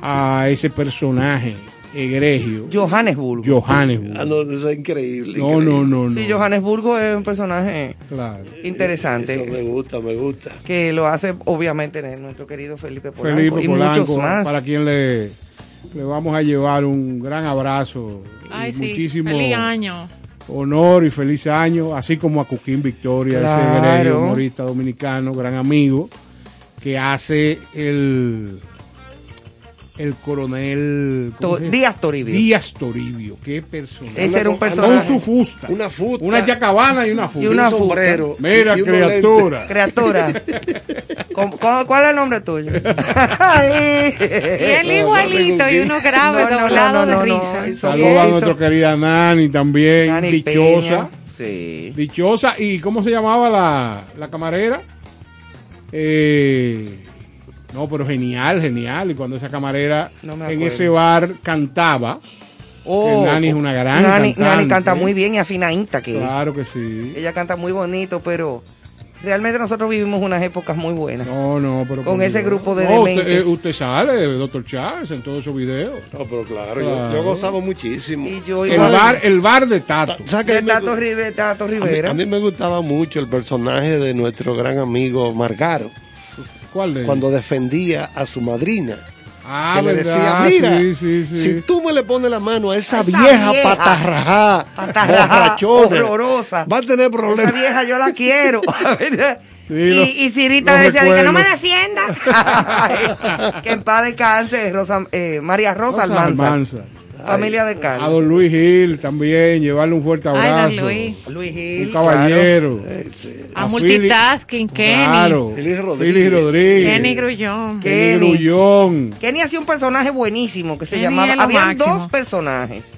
a ese personaje egregio, Johannesburgo. Johannesburgo. Ah, no, eso es increíble. No, no, no, no. Sí, Johannesburgo es un personaje Claro. interesante. Eso me gusta, me gusta. que lo hace obviamente nuestro querido Felipe Polanco Felipe y Polanco, muchos más. para quien le, le vamos a llevar un gran abrazo Ay, y sí. muchísimo Feliz año. honor y feliz año, así como a Cuquín Victoria, ese Claro. egregio humorista dominicano, gran amigo, que hace el el coronel ¿cómo To-? Díaz Toribio. Díaz Toribio, qué personaje. Ese era un Con personaje. su fusta. Una fusta. Una yacabana y una fusta. Y una un fusta. sombrero. Mira, y criatura. Criatura. ¿Cómo- cómo- ¿Cuál es el nombre tuyo? Y él igualito y uno grave, No, doblado no, no, de no, risa. Saludos a nuestra querida Nani también, Nani dichosa. Peña. Sí. Dichosa. ¿Y cómo se llamaba la, la camarera? Eh, no, pero genial, genial. Y cuando esa camarera No me en ese bar cantaba, Oh, Nani es una gran Nani, cantante. Nani canta muy bien y afinadita que es. claro que sí. Ella canta muy bonito, pero realmente nosotros vivimos unas épocas muy buenas. No, no, pero Con ese grupo de No, usted, eh, usted sale, doctor Chávez, en todos esos videos. No, pero claro, Claro. Yo, yo gozaba muchísimo. Y yo El bar, el bar de Tato. De Tato, Ribe- Tato a, mí, Rivera. a mí me gustaba mucho el personaje de nuestro gran amigo Margaro, ¿Cuál de ellos? cuando defendía a su madrina. Ah, que le decía, mira, sí, sí, sí. si tú me le pones la mano a esa, A esa vieja, vieja. patarrajá, horrorosa. va a tener Esa problemas. vieja yo la quiero. Sí, y, lo- y Cirita decía, de que no me defienda. Que en paz descanse, Rosa, eh, María Rosa, Rosa Almanza. Almanza. Familia de A Carlos. don Luis Gil también, llevarle un fuerte Ay, abrazo. don Luis. Luis Gil. Un caballero. Sí. A A multitasking, Kenny. Claro. Feliz Rodríguez. Rodríguez. Kenny Grullón. ¿Qué? Kenny Kenny. Grullón. claro. Kenny hacía un personaje buenísimo que se Kenny llamaba. Habían máximo. dos personajes.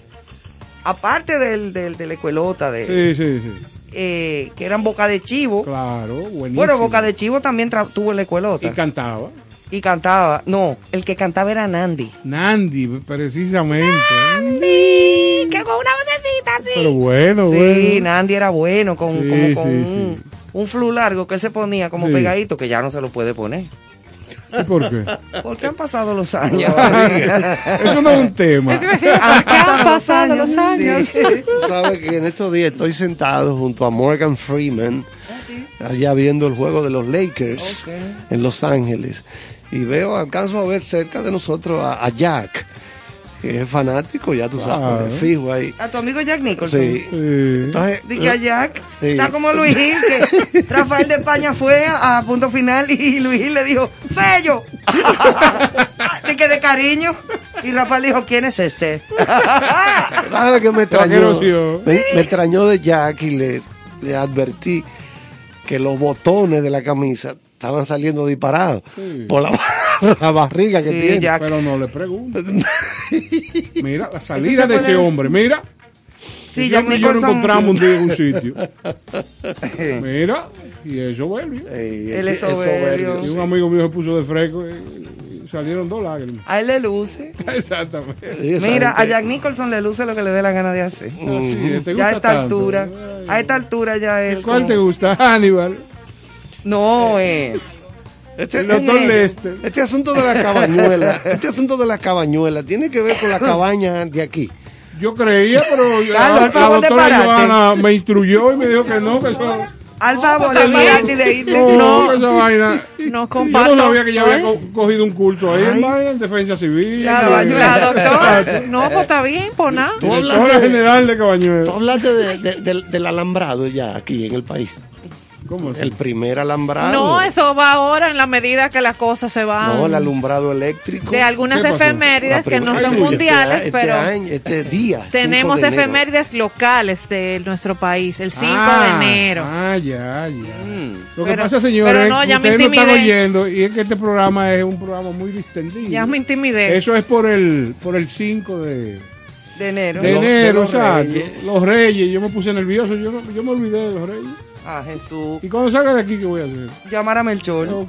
Aparte del, del, de la escuelota, de, Sí, sí, sí. eh, que eran Boca de Chivo. Claro, buenísimo. Bueno, Boca de Chivo también tuvo en la escuelota. Y cantaba. Y cantaba. No, el que cantaba era Nandi. Nandi, precisamente. Nandi, que con una vocecita así. Pero bueno, sí, bueno. Nandi era bueno, con, Sí, como con sí, un, sí. un flu largo que él se ponía como Sí. pegadito, que ya no se lo puede poner. ¿Y por qué? Porque han pasado los años. Eso no es un tema. han Han pasado los años. Sí. Tú sabes que en estos días estoy sentado junto a Morgan Freeman, allá viendo el juego de los Lakers en Los Ángeles. Y veo, alcanzo a ver cerca de nosotros a, a Jack, que es fanático, ya tú sabes, Claro. fijo ahí. A tu amigo Jack Nicholson. Sí. Sí. Entonces, Dije a Jack, Sí. está como Luis Gil, que Rafael de España fue a, a punto final y Luis Gil le dijo, Fello, de que de cariño. Y Rafael dijo, ¿quién es este? ¿sabes qué me extrañó? Me, me extrañó de Jack y le, le advertí que los botones de la camisa estaban saliendo disparados por la, la barriga que Sí, tiene. Jack. Pero no le pregunto. Mira, la salida de ese hombre, mira. Sí, hombre y yo nos Nicholson. encontramos un día en un sitio. Mira, y es soberbio. Ey, Él es soberbio. Y un amigo mío se puso de fresco y, salieron dos lágrimas. A él le luce. Exactamente. Mira, a Jack Nicholson le luce lo que le dé la gana de hacer. Así es, ¿te Ya a esta tanto? altura, a esta altura ya él. ¿Cuál como- te gusta, Hannibal? No, eh. Este, El doctor Lester. este asunto de la cabañuela, este asunto de la cabañuela tiene que ver con la cabaña de aquí. Yo creía, pero Carlos, la de doctora. Johanna me instruyó y me dijo que no, que eso... Al favor de y de irte. No, No. que esa vaina... No Yo comparto. no sabía que ya había Ay. co- cogido un curso ahí en, vaina, en defensa civil. Cabañuela. La doctora. No, pues está bien, pues nada. Tú hablas Directora de- general de Tú Cabañuela. hablaste de- de- del- del alambrado ya aquí en el país. ¿Cómo es? El primer alambrado. No, eso va ahora en la medida que las cosas se van. No, el alumbrado eléctrico. de algunas efemérides que no son este- mundiales, este pero año, este día. 5 tenemos de enero. efemérides locales de nuestro país, el 5 Ah, de enero. Ah, ya, ya. Lo que Pero- pasa, señores, pero no, que ya me ustedes no están intimidé. oyendo y es que este programa es un programa muy distendido. Ya me intimidé. Eso es por el por el 5 de, De enero. de Los- de enero, los exacto. Reyes. Los Reyes, yo me puse nervioso, yo, no- yo me olvidé de los Reyes. Ah, Jesús. ¿Y cuando salga de aquí qué voy a hacer? Llamar a Melchor.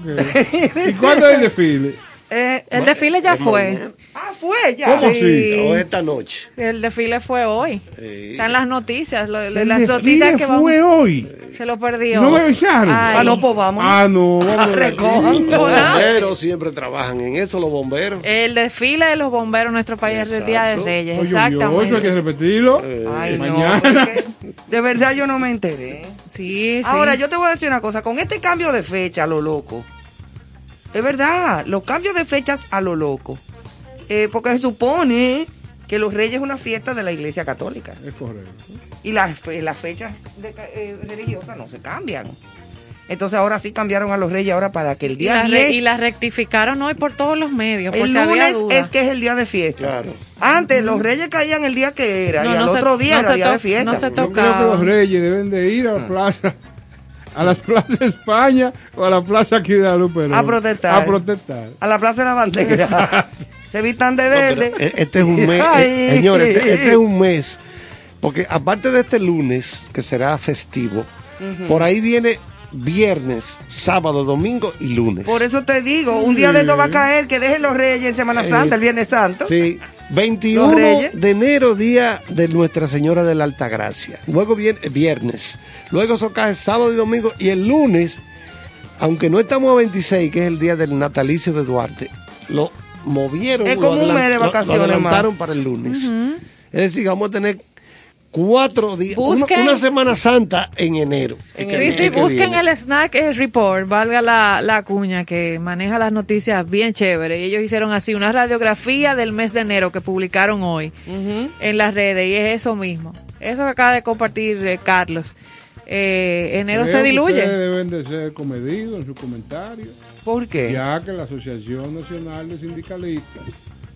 ¿Y cuándo es el desfile? Eh, El desfile ya fue. mañana. ah, fue ya. ¿Cómo Sí. así? O esta noche. El desfile fue hoy. Sí. Están las noticias. lo- El las desfile noticias que vamos- fue hoy. Se lo perdió. No me avisaron. Ay. Ah, no, pues vamos. Ah, no, vamos. Recojan. Los bomberos siempre trabajan en eso, los bomberos. El desfile de los bomberos en nuestro país es el Día de. Reyes. Oye, eso hay que Exactamente. repetirlo. Ay, no, Mañana. que de verdad yo no me enteré. Sí, sí. Ahora, yo te voy a decir una cosa, con este cambio de fecha a lo loco, es verdad, los cambios de fechas a lo loco, eh, porque se supone que los reyes es una fiesta de la iglesia católica Es correcto. y las, las fechas de eh, religiosas no se cambian. Entonces ahora sí cambiaron a los reyes ahora para que el y, día la re- 10, y la rectificaron hoy por todos los medios. Por el si había lunes duda. es que es el día de fiesta. Claro. Antes los reyes caían el día que era No, y al no se- otro día no era día de fiesta. no se Yo creo que los reyes deben de ir a la plaza, a las plazas España o a la plaza aquí de la. A protestar. A protestar. A la plaza de la bandera. se vistan de verde. eh, este es un mes, Ay. eh, señores, este, este es un mes, porque aparte de este lunes, que será festivo, por ahí viene viernes, sábado, domingo y lunes. Por eso te digo, un día de esto va a caer, que dejen los reyes en Semana Eh, Santa, el Viernes Santo. Sí, Los 21 Reyes. de enero, día de Nuestra Señora de la Altagracia. Luego viene viernes. Luego eso cae sábado y domingo. Y el lunes, aunque no estamos a 26, que es el día del natalicio de Duarte, lo movieron. Es lo como un mes de lo- lo vacaciones adelantaron más. para el lunes. Es decir, vamos a tener cuatro días, una, Busquen- una Semana Santa en enero. En Que- Sí, sí, que busquen viene. el Snack Report, valga la, la cuña, que maneja las noticias bien chévere. Y ellos hicieron así una radiografía del mes de enero que publicaron hoy en las redes y es eso mismo. Eso que acaba de compartir eh, Carlos. Eh, enero Creo se que diluye. Ustedes deben de ser comedidos en sus comentarios, ¿Por qué? ya que la Asociación Nacional de Sindicalistas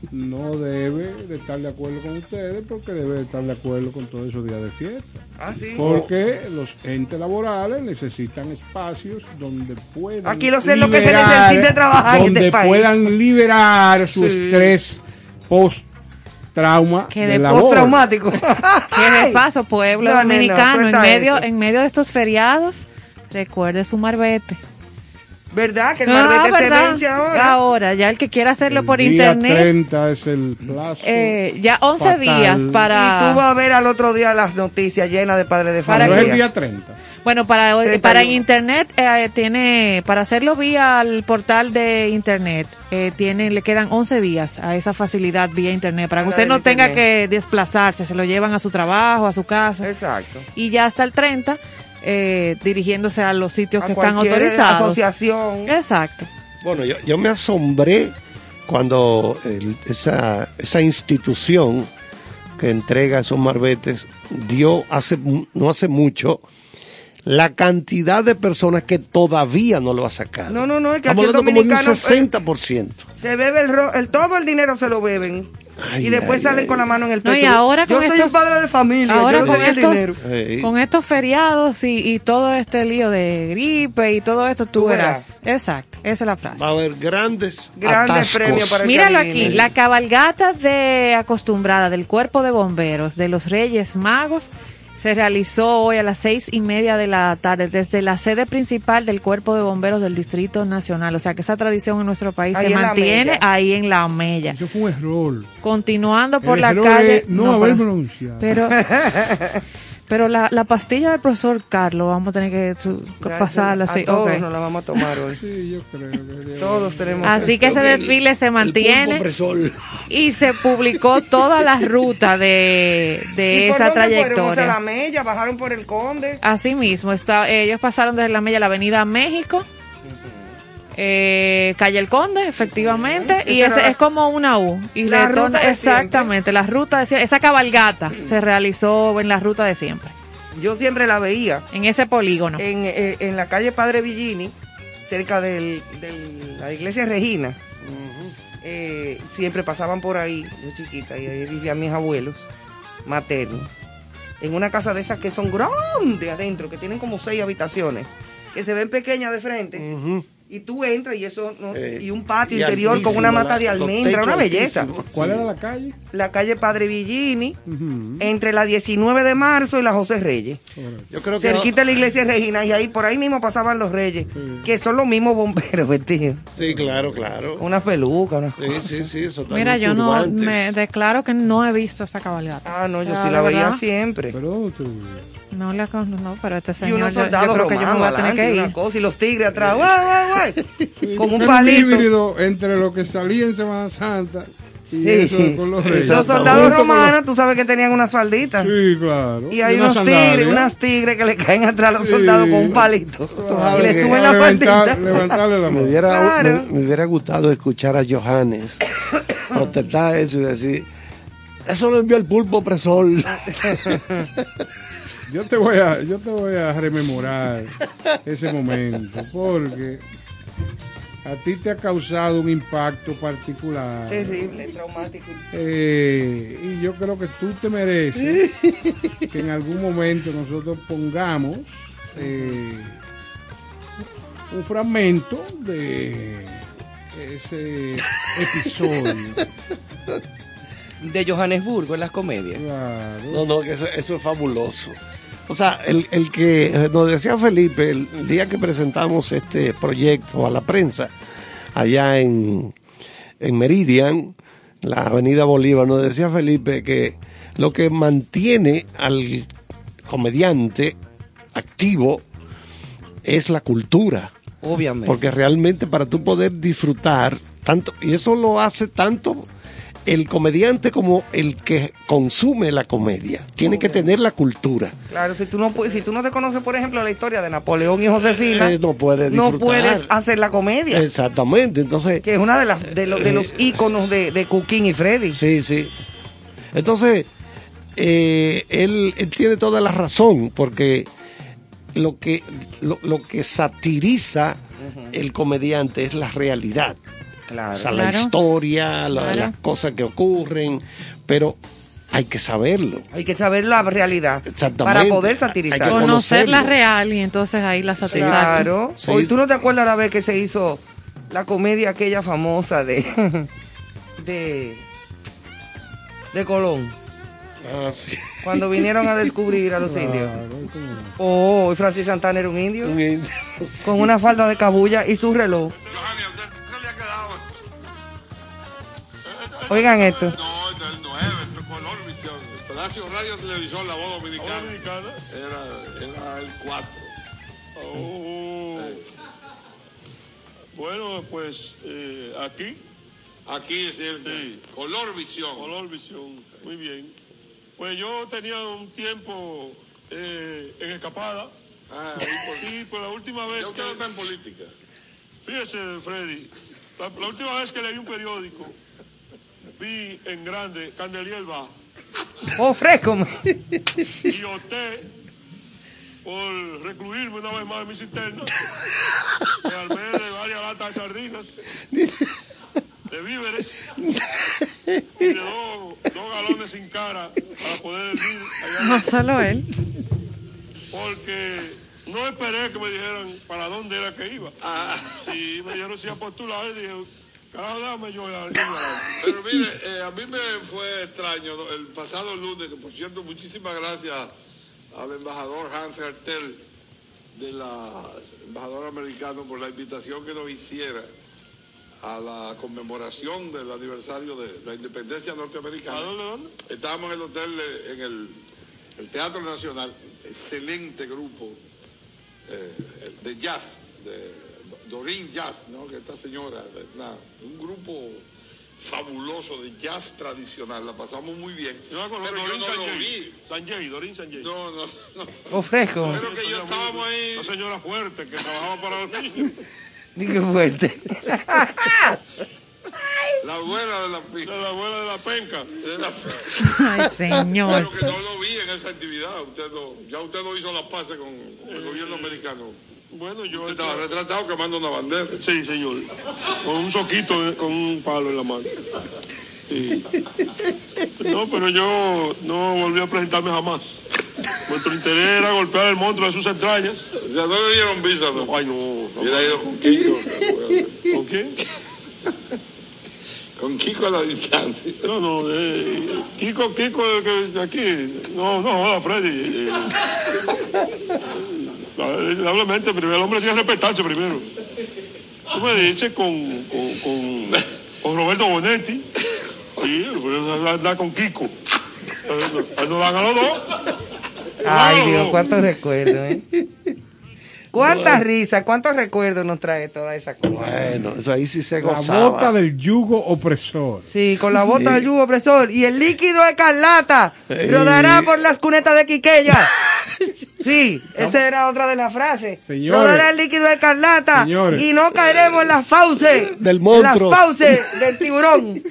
no debe de estar de acuerdo con ustedes porque debe de estar de acuerdo con todos esos días de fiesta. Ah, sí. Porque los entes laborales necesitan espacios donde puedan. Aquí lo sé lo que se necesita trabajar en Donde este país. puedan liberar su Sí. estrés post-trauma Que de de. Postraumático. Que de paso, pueblo No, no, no, dominicano, en, medio, eso. en medio de estos feriados, recuerde su marbete. ¿Verdad? Que el Ah, marbete se ¿verdad? vence ahora. Ahora, ya el que quiera hacerlo El por día internet, 30 es el plazo. eh, ya 11 fatal. días Y tú para... vas a ver al otro día las noticias llenas de padres de Para no familia. es el día 30. Bueno, para, 31. para en internet eh, tiene, para hacerlo vía el portal de internet, eh, tiene, le quedan 11 días a esa facilidad vía internet, para que usted no tenga internet. que desplazarse, se lo llevan a su trabajo, a su casa, Exacto. y ya hasta el 30, eh, dirigiéndose a los sitios A que están autorizados. asociación. Exacto. Bueno, yo, yo me asombré cuando el- esa, esa institución que entrega esos marbetes dio hace mu- no hace mucho la cantidad de personas que todavía no lo ha sacado. No, no, no, es que Estamos aquí el hablando como de un dominicano, 60%. Se bebe el, ro- el todo el dinero se lo beben. Ay, y después ay, salen ay. con la mano en el No, pecho. y ahora yo con soy estos- un padre de familia. ahora yo no con el estos-. Con estos feriados y, y todo este lío de gripe y todo esto, tú, Tú verás. Exacto, esa es la frase. Va a haber grandes Grandes premios para el Míralo aquí, la cabalgata de acostumbrada del cuerpo de bomberos de los Reyes Magos se realizó hoy a las seis y media de la tarde desde la sede principal del cuerpo de bomberos del Distrito Nacional. O sea que esa tradición en nuestro país Ahí se mantiene ahí en la Mella. Eso fue un error. Continuando por El la error calle. es no, No, haber pronunciado. Pero, pero la, la pastilla del profesor Carlos, vamos a tener que su- Ya, pasarla a así. todos ok. nos la vamos a tomar hoy. Sí, yo creo que Todos tenemos. Así que ese que el- desfile se mantiene. y se publicó toda la ruta de, de ¿Y por esa dónde fueron? O sea, trayectoria. la mella, bajaron por el conde. Así mismo, está, ellos pasaron desde la Mella a la Avenida México, eh, Calle El Conde, efectivamente, y era es como una U. Y la retorna- ruta de exactamente, la ruta de sie- esa cabalgata se realizó en la ruta de siempre, Yo siempre la veía en ese polígono. en, eh, en la calle Padre Villini, cerca de la iglesia Regina. Eh, siempre pasaban por ahí, yo chiquita, y ahí vivían mis abuelos maternos. En una casa de esas que son grandes adentro, que tienen como seis habitaciones, que se ven pequeñas de frente. Y tú entras y eso, ¿no? Eh, y un patio y interior con una mata la- de almendra, una belleza. ¿Cuál era la calle? La calle Padre Villini, entre la 19 de marzo y la José Reyes. Yo creo que Cerquita de la iglesia de Regina, y ahí por ahí mismo pasaban los reyes, que son los mismos bomberos vestidos. Sí, claro, claro. Una peluca, una Sí, sí, sí, eso Mira, yo no me declaro que no he visto esa cabalgata. Ah, no, yo O sea, sí de la veía siempre. ¿Pero tú? No la conozco, no, pero este Y señor, unos yo, yo soldados creo que yo me voy a tener que y ir. una cosa, y los tigres atrás, guay, guay, guay, con un palito. híbrido entre lo que salía en Semana Santa y Sí. eso los. Los soldados romanos, tú sabes que tenían unas falditas. Sí, claro. Y hay unos tigres, unas tigres que le caen atrás a los Sí. soldados con un palito. Y le suben la Levantar- faldita. levantarle la Me mano. hubiera, Claro. me, me hubiera gustado escuchar a Johannes protestar eso y decir, eso lo envió el pulpo opresor. Yo te voy a, yo te voy a rememorar ese momento porque a ti te ha causado un impacto particular. Terrible, traumático. Eh, y yo creo que tú te mereces que en algún momento nosotros pongamos eh, un fragmento de ese episodio. De Johannesburgo en las comedias. Claro. No, no, que eso, eso es fabuloso. O sea, el, el que eh, nos decía Felipe, el día que presentamos este proyecto a la prensa, allá en, en Meridian, la Avenida Bolívar, nos decía Felipe que lo que mantiene al comediante activo es la cultura. Obviamente. Porque realmente para tú poder disfrutar tanto, y eso lo hace tanto el comediante como el que consume la comedia. Tiene que tener la cultura. Claro, si tú no si tú no te conoces, por ejemplo, la historia de Napoleón y Josefina, Eh, no puedes hacer la comedia, Exactamente, entonces... que es una de las de, los de los íconos de, de Cooking y Freddy. Sí, sí. Entonces, eh, él, él tiene toda la razón, porque lo que, lo, lo que satiriza el comediante es la realidad. Claro. O sea, la Claro. historia, la- Claro. las cosas que ocurren, pero hay que saberlo. Hay que saber la realidad Exactamente. para poder Hay que satirizar. conocer. Conocerla conocerlo. real y entonces ahí la satizar. Claro. Sí. Hoy tú no te acuerdas la vez que se hizo la comedia aquella famosa de de de Colón Ah, sí. cuando vinieron a descubrir a los indios. Claro, ¿cómo no? Oh, y Francis Santana era un indio Un indio. con una falda de cabulla y su reloj. Oigan esto. No, es del 9, esto es color visión. Palacio Radio Televisión, la voz dominicana. Era, era el 4. Bueno, pues eh, aquí. Aquí es el color visión. Color Visión, muy bien. Pues yo tenía un tiempo eh, en escapada. Ah, Sí, pues la última vez Yo que... usted no está en política. Fíjese, Freddy, la, la última vez que leí un periódico, vi en grande Candeliel Bajo Oh, fresco. y opté por recluirme una vez más en mi cisterna. Me armé de varias latas de sardinas, de víveres y de dos, dos galones sin cara para poder hervir allá No solo él. porque no esperé que me dijeran para dónde era que iba. Ah. Y me dijeron si a postular y dije, carajo, dame yo ya. Pero mire, eh, a mí me fue extraño ¿no? el pasado lunes, que por cierto, muchísimas gracias al embajador Hans Hertel de la embajador americano por la invitación que nos hiciera a la conmemoración del aniversario de la independencia norteamericana. ¿A dónde, dónde? Estábamos en el hotel, en el, el Teatro Nacional, excelente grupo eh, de jazz, de Doreen Jazz, ¿no? que esta señora, una- un grupo fabuloso de jazz tradicional, la pasamos muy bien. Yo la conozco, Pero yo no Sanjay. Sanjay, Dorín Sanjay. No, no, no. Oh, fresco. Pero que yo estábamos ahí. Una señora fuerte que trabajaba para los niños. Ni qué fuerte. La abuela de la pista. la abuela de la penca. de la- Ay, señor. Pero que no lo vi en esa actividad. Usted no, ya usted no hizo las paces con el gobierno americano. Bueno, yo... Usted estaba retratado quemando una bandera. Sí, señor. Con un soquito, eh, con un palo en la mano. Sí. No, pero yo no volví a presentarme jamás. Nuestro interés era golpear el monstruo de sus entrañas. Sea, no le dieron visa, ¿no? Ay, no. Hubiera ido con Kiko. quién? Con Kiko a la distancia. No, no, eh, Kiko, Kiko, el que aquí. No, no, hola, Freddy. eh, Indudablemente, primero el hombre tiene que respetarse primero. Tú me dices con, con, con, con Roberto Bonetti. Sí, pues andar con Kiko. No- Nos dan a los dos. Ay, Dios, cuántos recuerdos, ¿eh? Cuántas risas, cuántos recuerdos nos trae toda esa cosa. Bueno, eso ahí sí se La gozaba. bota del yugo opresor. Sí, con la bota Sí. del yugo opresor y el líquido escarlata rodará por las cunetas de Quiqueya. Sí, esa era otra de las frases. Señores. rodará el líquido escarlata Señores. y no caeremos en las fauces Del en monstruo. las fauces del tiburón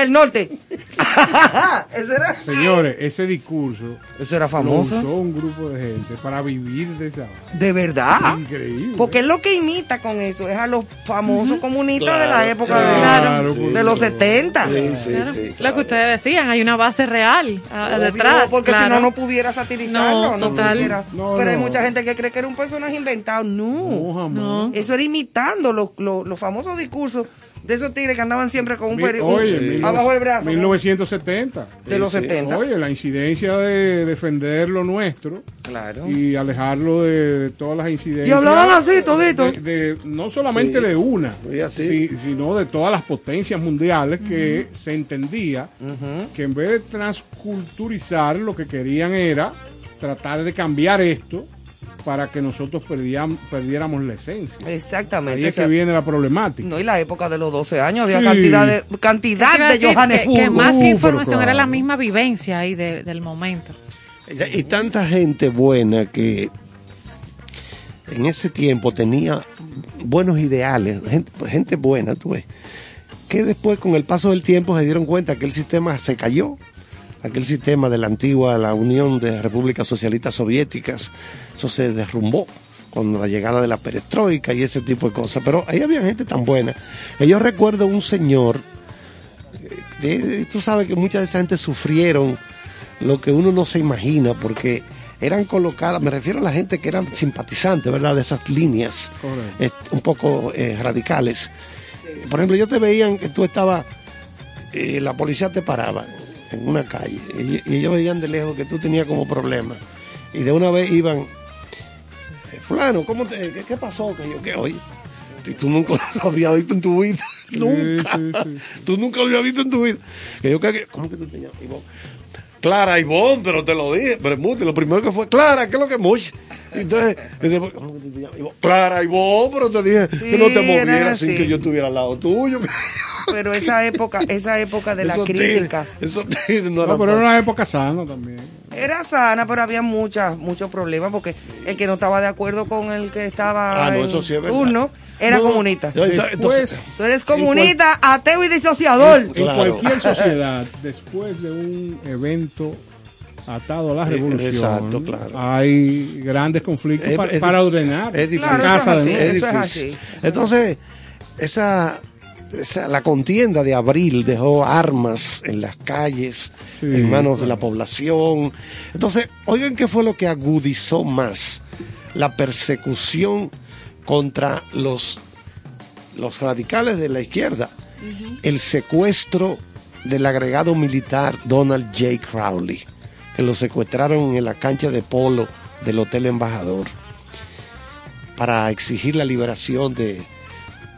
del norte. Ese era Señores, ese discurso Eso era lo famoso. usó un grupo de gente para vivir de esa De verdad. Increíble. Porque es lo que imita con eso, es a los famosos comunistas de la Claro, época de- claro, de, sí, los 70. Sí, sí, Claro. sí, Lo que ustedes decían, hay una base real Obvio, detrás. porque claro. si no, no pudiera satirizarlo. No, No, total. pudiera. No, Pero hay mucha gente que cree que era un personaje inventado. No. No, jamás. No. Eso era imitando los, los, los famosos discursos de esos tigres que andaban siempre con un periódico abajo del brazo. ¿no? 1970. de los Sí, sí. 70. Oye, la incidencia de defender lo nuestro Claro. y alejarlo de, de todas las incidencias. Y hablaban así, todito. De, de- no solamente Sí. de una, si- sino de todas las potencias mundiales que se entendía que en vez de transculturizar, lo que querían era tratar de cambiar esto para que nosotros perdíam- perdiéramos la esencia. Exactamente. Ahí es o sea, que viene la problemática. no, y la época de los 12 años había Sí. cantidad de cantidad de decir que, más Uh, que información era la misma vivencia ahí de- del momento. Y tanta gente buena que en ese tiempo tenía buenos ideales, gente, gente buena, tú ves, que después con el paso del tiempo se dieron cuenta que el sistema se cayó, aquel sistema de la antigua, la Unión de Repúblicas Socialistas Soviéticas, eso se derrumbó con la llegada de la perestroika y ese tipo de cosas, pero ahí había gente tan buena. Yo recuerdo un señor, eh, de- tú sabes que mucha de esa gente sufrieron lo que uno no se imagina, porque eran colocadas, me refiero a la gente que eran simpatizantes, ¿verdad? De esas líneas eh, un poco eh, radicales. Por ejemplo, yo te veían que tú estabas, eh, la policía te paraba en una calle y, y ellos veían de lejos que tú tenías como problemas y de una vez iban, eh, fulano, ¿cómo te, qué, qué pasó? Que yo, ¿qué oye? Y tú nunca lo habías visto en tu vida. nunca. sí, sí. Tú nunca lo habías visto en tu vida. Que yo, ¿qué- ¿cómo que tú te llamas? Ivonne. Clara Ivonne, pero te lo dije. Pero Muti, lo primero que fue Clara, ¿qué es lo que es? Entonces, y. Ivonne. Clara Ivonne, pero te dije que no te movieras sin que yo estuviera al lado tuyo. Pero esa época, esa época de la crítica tigres no No, pero era una época sana también. era sana, pero había muchas, muchos problemas porque el que no estaba de acuerdo con el que estaba Ah, no, en eso sí es verdad. turno era No, comunista. entonces- Después, Tú eres comunista, ateo y disociador. en Claro. cualquier sociedad, después de un evento atado a la Eh, revolución, exacto, claro. hay grandes conflictos Es- pa- es para ordenar es difícil. la Claro, casa eso es de así. nuevo. Eso es difícil. así. Entonces, esa, esa- la contienda de abril dejó armas en las calles, Sí, en manos de la población. Entonces, oigan qué fue lo que agudizó más la persecución contra los, los radicales de la izquierda. El secuestro del agregado militar Donald J. Crowley, que lo secuestraron en la cancha de polo del Hotel Embajador para exigir la liberación de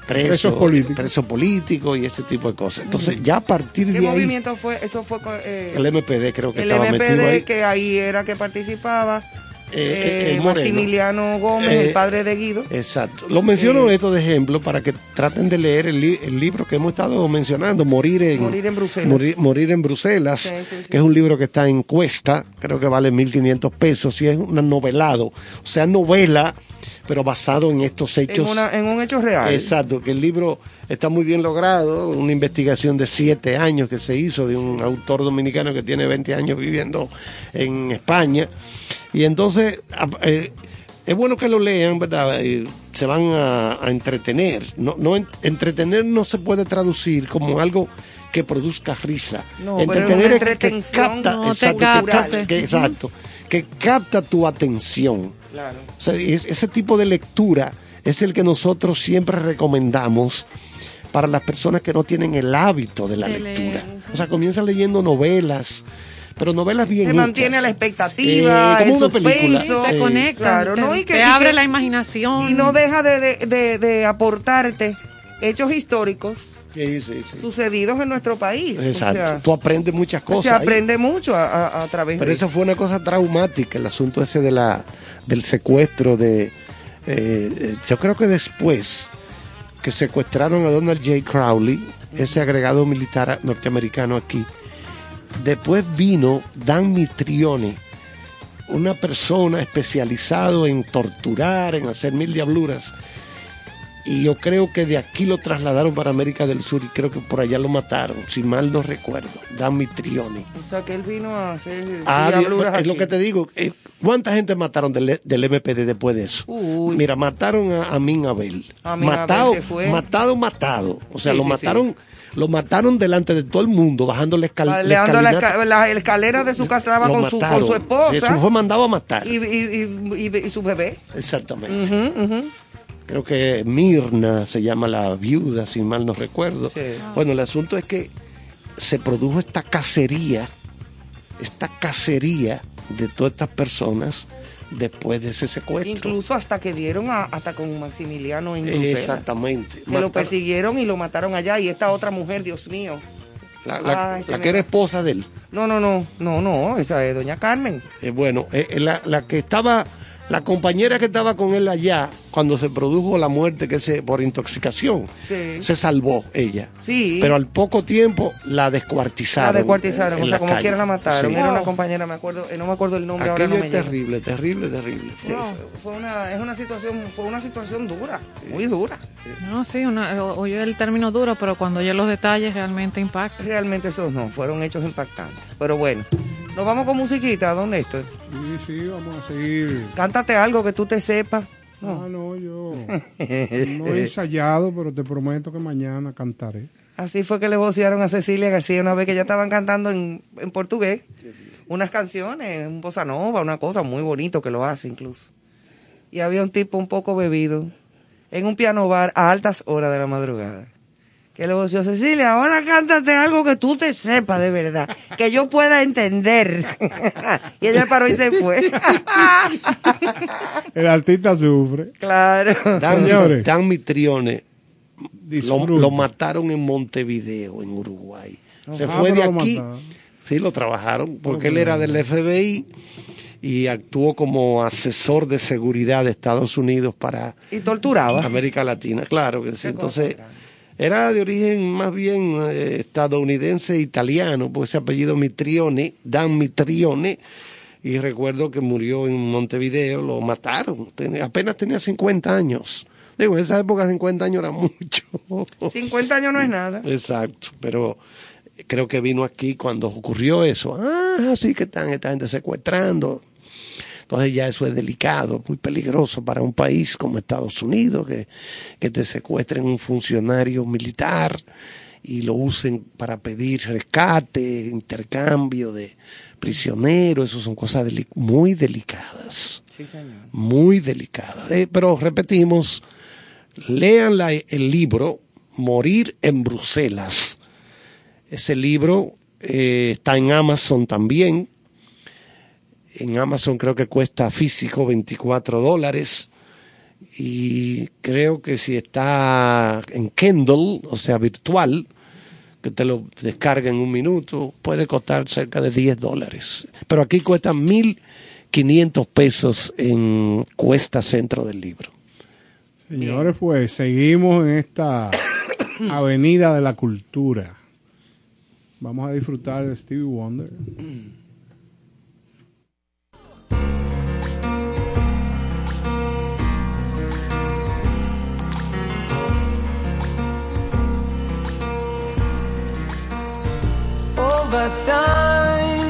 presos, Presos políticos. presos políticos y ese tipo de cosas. Entonces, ya a partir ¿Qué de ahí, movimiento fue? Eso fue con, eh, el MPD creo que el estaba metido ahí. MPD, que ahí era que participaba. Eh, eh, eh, el Moreno. Maximiliano Gómez, Eh, el padre de Guido. Exacto. Lo menciono Eh, esto de ejemplo para que traten de leer el, li- el libro que hemos estado mencionando, Morir en, Morir en Bruselas. Morir, Morir en Bruselas, Sí, sí, sí. que es un libro que está en cuesta, creo que vale 1.500 pesos, y es un novelado, o sea, novela, pero basado en estos En, hechos. una- en un hecho real. Exacto, que el libro está muy bien logrado, una investigación de siete años que se hizo de un autor dominicano que tiene 20 años viviendo en España. Y entonces, eh, es bueno que lo lean, ¿verdad? Se van a, a entretener. No, no en- entretener no se puede traducir como algo que produzca risa. No, entretener es que, capta, no exacto, que capta. cap- que- exacto, que capta tu atención. Claro. O sea, es- ese tipo de lectura es el que nosotros siempre recomendamos para las personas que no tienen el hábito de la De lectura. O sea, comienza leyendo novelas, pero novelas bien Se hechas. mantiene la expectativa, Eh, como el una película. suspenso. Te Te conecta, claro, te, ¿no? Y que- te y abre que- la imaginación. Y no deja de, de- de- de aportarte hechos históricos Sí, sí, sí. sucedidos en nuestro país. Exacto. O sea, Tú aprendes muchas cosas. se ahí. aprende mucho a, a- a través Pero de esa fue una cosa traumática, el asunto ese de la, del secuestro de... eh, eh, yo creo que después que secuestraron a Donald J. Crowley, ese agregado militar norteamericano aquí, después vino Dan Mitrione, una persona especializado en torturar, en hacer mil diabluras, y yo creo que de aquí lo trasladaron para América del Sur y creo que por allá lo mataron, si mal no recuerdo, Dan Mitrione. O sea, que él vino a hacer Ah, Dios, es lo que te digo. eh, ¿Cuánta gente mataron del, del MPD después de eso? Mira, mataron a Amin Abel. Amin Abel matado, se fue. matado, matado. O sea, Sí, lo sí, mataron, lo mataron delante de todo el mundo, bajando la, escal la esca- la escalera de su casa con su, con su esposa Eso fue mandado a matar. y, y- y- y- y su bebé. Exactamente. Ujú. Creo que Mirna se llama la viuda, si mal no recuerdo. Sí. Bueno, el asunto es que se produjo esta cacería, esta cacería de todas estas personas después de ese secuestro. Incluso hasta que dieron a- hasta con Maximiliano en. Exactamente. Que lo persiguieron y lo mataron allá. Y esta otra mujer, Dios mío. La, la- Ay, se la que era esposa de él. No, no, no, no, no, esa es doña Carmen. Eh, bueno, eh, eh, la, la que estaba, la compañera que estaba con él allá, cuando se produjo la muerte que se, por intoxicación, Sí. se salvó ella. Sí. Pero al poco tiempo la descuartizaron. La descuartizaron, en o sea, como quiera la mataron. Sí. Era una compañera, me acuerdo, eh, no me acuerdo el nombre ahora Aquello no me es llega. terrible, terrible, terrible. Sí, fue, fue una, es una situación, fue una situación dura, muy dura. No, sí, una, oye el término duro, pero cuando oye los detalles realmente impacta. Realmente esos no, fueron hechos impactantes. Pero bueno, nos vamos con musiquita, don Néstor. Sí, sí, vamos a seguir. Cántate algo que tú te sepas. Ah, no, yo no he ensayado, pero te prometo que mañana cantaré. Así fue que le vocearon a Cecilia García una vez que ya estaban cantando en, en portugués unas canciones, un bossa nova, una cosa muy bonito que lo hace incluso. Y había un tipo un poco bebido en un piano bar a altas horas de la madrugada. Que le voceó, Cecilia, ahora cántate algo que tú te sepas de verdad, que yo pueda entender. y ella paró y se fue. El artista sufre. claro. Dan, Señores. Dan Mitrione lo, mataron en Montevideo, en Uruguay. Se Ah, fue de lo aquí. mataron. Sí, lo trabajaron, porque él era del FBI y actuó como asesor de seguridad de Estados Unidos para Y torturaba. América Latina, claro que sí. Entonces, era de origen más bien eh, estadounidense e italiano, pues ese apellido Mitrione, Dan Mitrione, y recuerdo que murió en Montevideo, lo mataron, apenas tenía 50 años. Digo, en esa época 50 años era mucho. 50 años no es nada. Exacto, pero creo que vino aquí cuando ocurrió eso. Ah, sí que están esta gente secuestrando. Entonces ya eso es delicado, muy peligroso para un país como Estados Unidos, que, que te secuestren un funcionario militar y lo usen para pedir rescate, intercambio de prisioneros, eso son cosas deli- muy delicadas Sí, señor. muy delicada. Eh, pero repetimos, lean la- el libro Morir en Bruselas. Ese libro eh, está en Amazon también. En Amazon creo que cuesta físico 24 dólares. Y creo que si está en Kindle, o sea, virtual, que te lo descarga en un minuto, puede costar cerca de 10 dólares. Pero aquí cuesta 1.500 pesos en Cuesta Centro del Libro. Señores, pues seguimos en esta avenida de la cultura. Vamos a disfrutar de Stevie Wonder. Over time,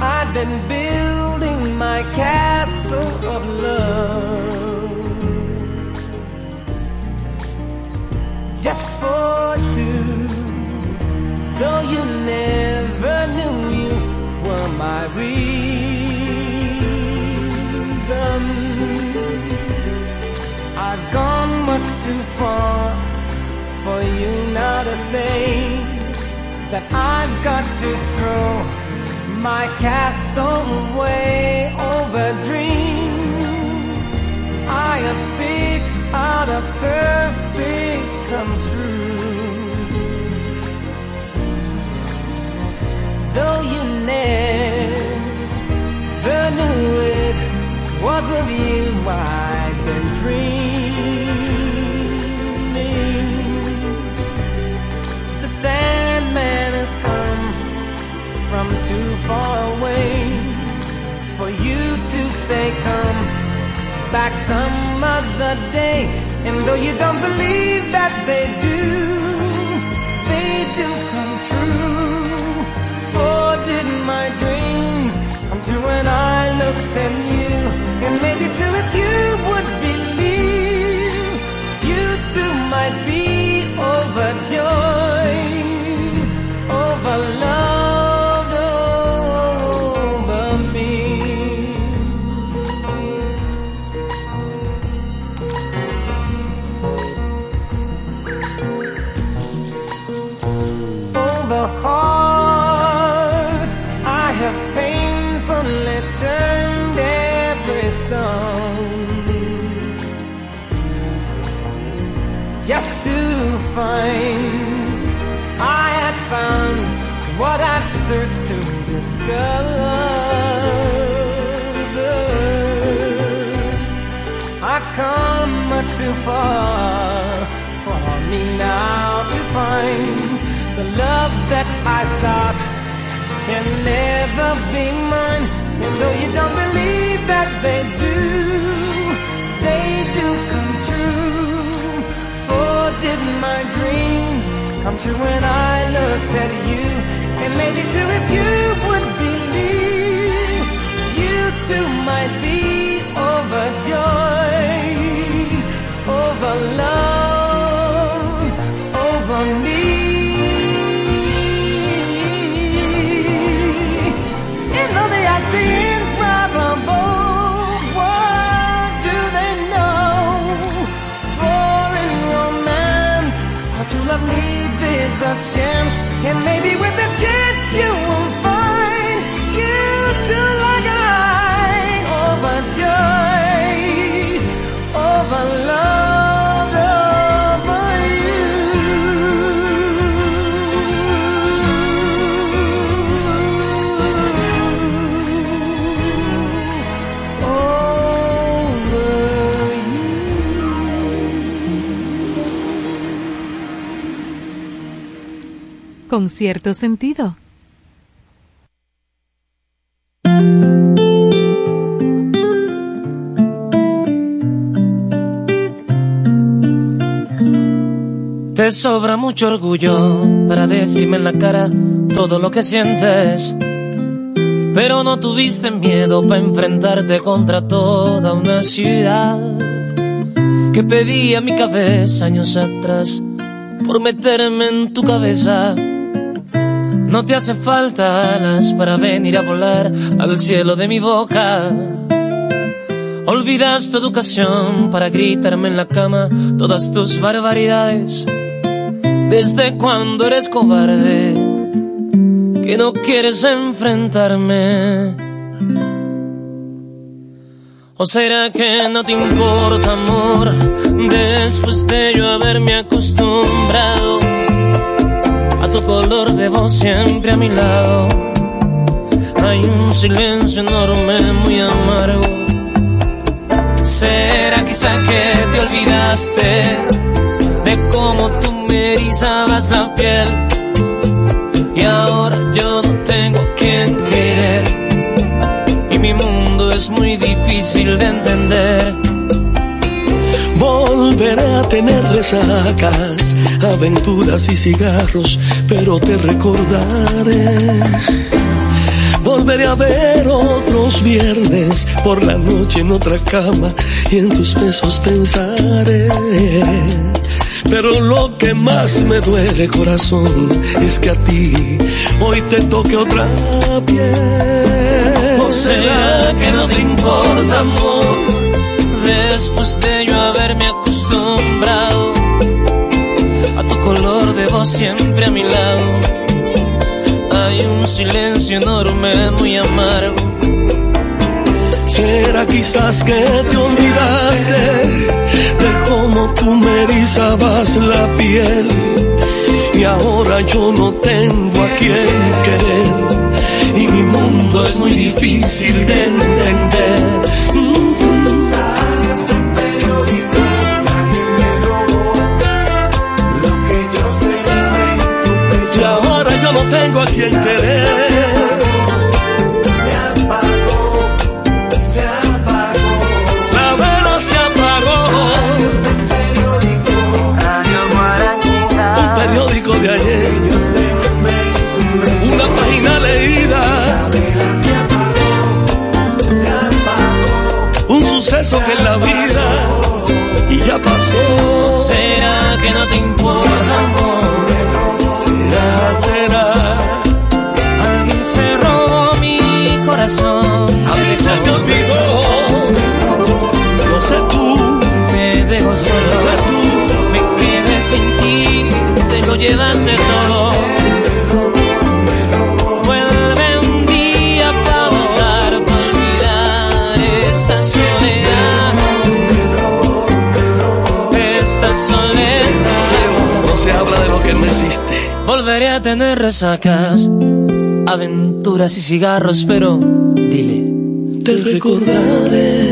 I've been building my castle of love. Just for two, though you never knew you were my reason. Too far for you now to say that I've got to throw my castle away over dreams. I have picked out of perfect come true. Though you never knew it was of you I've been dreaming. Sandman has come from too far away for you to say come back some other day. And though you don't believe that they do, they do come true. For did my dreams come true when I looked at you? Far for me now to find the love that I sought can never be mine. And though you don't believe that they do, they do come true. For did my dreams come true when I looked at you? And maybe too if you would believe, you too might be overjoyed, needs is a chance, and maybe with a chance you will Con cierto sentido. Te sobra mucho orgullo para decirme en la cara todo lo que sientes. Pero no tuviste miedo para enfrentarte contra toda una ciudad que pedía mi cabeza años atrás por meterme en tu cabeza. No te hace falta alas para venir a volar al cielo de mi boca. Olvidas tu educación para gritarme en la cama todas tus barbaridades. Desde cuando eres cobarde, que no quieres enfrentarme. ¿O será que no te importa, amor, después de yo haberme acostumbrado tu color de voz siempre a mi lado? Hay un silencio enorme, muy amargo. ¿Será quizá que te olvidaste de cómo tú me erizabas la piel? Y ahora yo no tengo quien querer. Y mi mundo es muy difícil de entender. Volveré a tener resacas, aventuras y cigarros, pero te recordaré. Volveré a ver otros viernes por la noche en otra cama y en tus besos pensaré. Pero lo que más me duele corazón es que a ti hoy te toque otra piel. ¿O será que no te importa, amor? Después acostumbrado a tu color de voz siempre a mi lado, hay un silencio enorme, muy amargo. Será quizás que te olvidaste de cómo tú me erizabas la piel y ahora yo no tengo a quien querer y mi mundo es muy difícil de entender. Tengo a quien querer. Llevaste todo. Vuelve un día para olvidar esta soledad. Esta soledad. No se habla de lo que no existe. Volveré a tener resacas, aventuras y cigarros, pero dile. Te recordaré.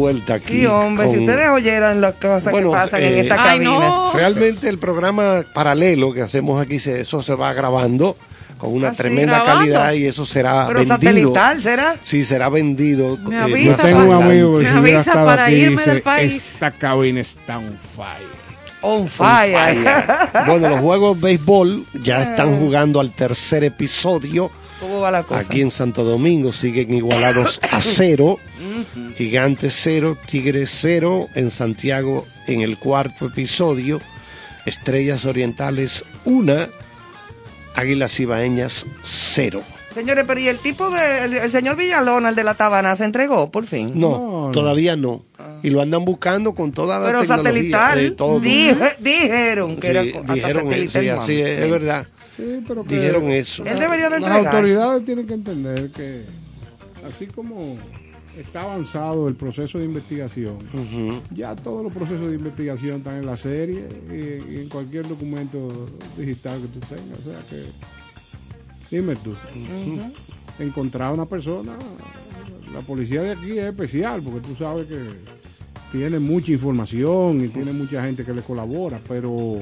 Vuelta aquí. Sí, hombre, si con- ustedes oyeran las cosas Bueno, que pasan en eh, esta Ay, cabina. Realmente el programa paralelo que hacemos aquí, se- eso se va grabando con una Ah, sí, tremenda grabando. calidad y eso será Pero vendido. satelital, ¿será? Sí, será vendido. Me eh, avisa Yo tengo un amigo que si Me avisa para aquí irme dice, del país. esta cabina está on fire. On fire. Bueno, los juegos de béisbol ya Ah. están jugando al tercer episodio. ¿Cómo va la cosa? Aquí en Santo Domingo siguen igualados a cero. Gigantes cero, Tigres cero. En Santiago en el cuarto episodio. Estrellas Orientales una. Águilas Ibaeñas cero. Señores, pero ¿y el tipo de. El, el señor Villalona, el de la Tabana, se entregó por fin? No, todavía no. Y lo andan buscando con toda la Pero tecnología. satelital. eh, todo. Dije- dijeron que Sí, era hasta dijeron satelital eso, sí, así es, es verdad. Sí, pero que Dijeron eso. Él debería de Las entregarse. autoridades tienen que entender que así como está avanzado el proceso de investigación, ya todos los procesos de investigación están en la serie y, y en cualquier documento digital que tú tengas. O sea que, dime tú, encontrar a una persona, la policía de aquí es especial porque tú sabes que tiene mucha información y tiene mucha gente que le colabora, pero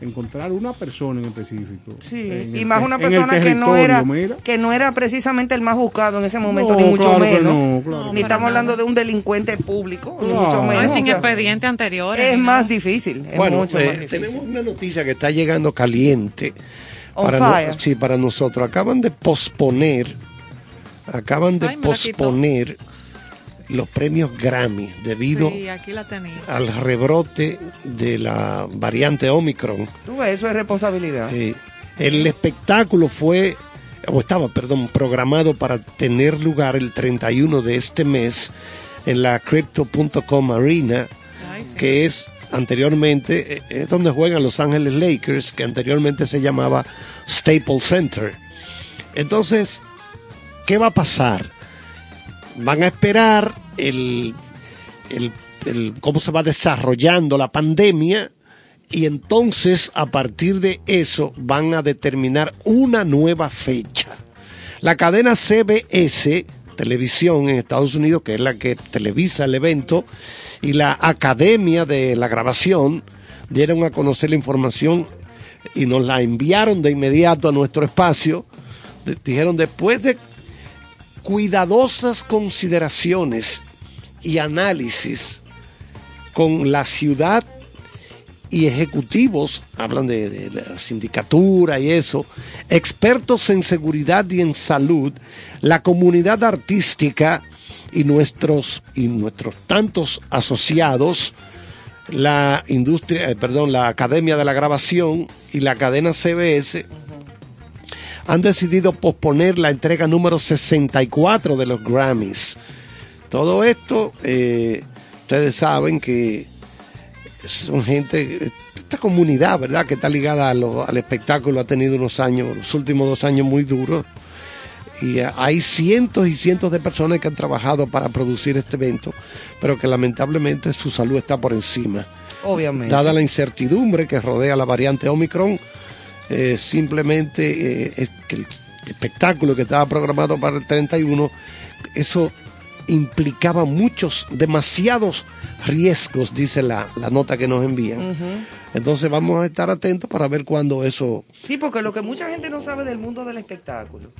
encontrar una persona en específico. Sí, en y el más una persona que no era mira. que no era precisamente el más buscado en ese momento No, ni mucho claro que menos no, claro ni no. estamos hablando de un delincuente público ni Claro. mucho No, menos es sin o sea, expediente anterior. es más difícil es bueno, mucho eh, más difícil. tenemos una noticia que está llegando caliente. On para fire. sí, para nosotros. Acaban de posponer, acaban de Ay, posponer los premios Grammy debido Sí, aquí la tenía. al rebrote de la variante Omicron. Tú ves, eso es responsabilidad Eh, el espectáculo fue, o estaba, perdón, programado para tener lugar el 31 de este mes en la Crypto.com Arena, que es anteriormente, eh, es donde juegan Los Ángeles Lakers, que anteriormente se llamaba Staples Center. Entonces, ¿qué va a pasar? Van a esperar el, el- cómo se va desarrollando la pandemia y entonces a partir de eso van a determinar una nueva fecha. La cadena CBS, televisión en Estados Unidos, que es la que televisa el evento, y la Academia de la Grabación dieron a conocer la información y nos la enviaron de inmediato a nuestro espacio. Dijeron, después de cuidadosas consideraciones y análisis con la ciudad y ejecutivos, hablan de, la sindicatura y eso, expertos en seguridad y en salud, la comunidad artística y nuestros, y nuestros tantos asociados, la industria, eh, perdón, la Academia de la Grabación y la cadena CBS han decidido posponer la entrega número 64 de los Grammys. Todo esto, eh, ustedes saben que son gente, esta comunidad, ¿verdad?, que está ligada a lo- al espectáculo, ha tenido unos años, los últimos dos años muy duros. Y eh, hay cientos y cientos de personas que han trabajado para producir este evento, pero que lamentablemente su salud está por encima. obviamente Dada la incertidumbre que rodea la variante Omicron, eh, simplemente eh, es que el espectáculo que estaba programado para el 31, eso implicaba muchos, demasiados riesgos, dice la, la nota que nos envían. Entonces vamos a estar atentos para ver cuándo eso... Sí, porque lo que mucha gente no sabe del mundo del espectáculo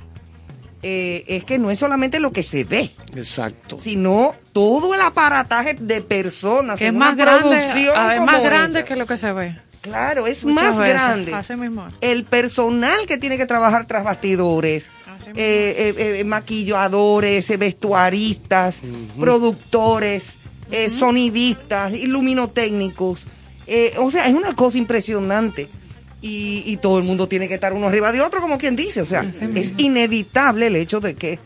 eh, es que no es solamente lo que se ve, Exacto. sino todo el aparataje de personas. Que es en más grande, producción ah, es más grande esa. que lo que se ve. Claro, es Muchas más veces, grande. así mismo. El personal que tiene que trabajar tras bastidores, eh, eh, eh, maquilladores, eh, vestuaristas, productores, eh, sonidistas, iluminotécnicos. Eh, o sea, es una cosa impresionante. Y, y todo el mundo tiene que estar uno arriba de otro, como quien dice. O sea, es inevitable el hecho de que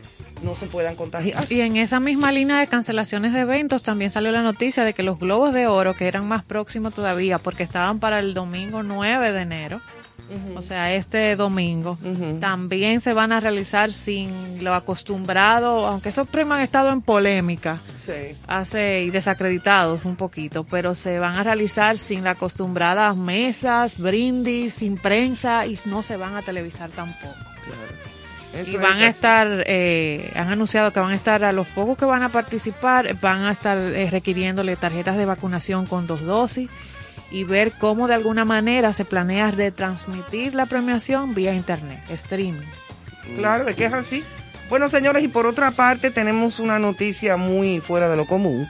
no se puedan contagiar. Y en esa misma línea de cancelaciones de eventos también salió la noticia de que los globos de oro, que eran más próximos todavía, porque estaban para el domingo 9 de enero, o sea, este domingo, también se van a realizar sin lo acostumbrado, aunque esos premios han estado en polémica Sí. hace y desacreditados un poquito, pero se van a realizar sin las acostumbradas mesas, brindis, sin prensa y no se van a televisar tampoco. Eso y es van a estar, eh, han anunciado que van a estar a los pocos que van a participar, van a estar eh, requiriéndole tarjetas de vacunación con dos dosis y ver cómo de alguna manera se planea retransmitir la premiación vía internet, streaming. Claro, es que es así. Bueno, señores, y por otra parte tenemos una noticia muy fuera de lo común.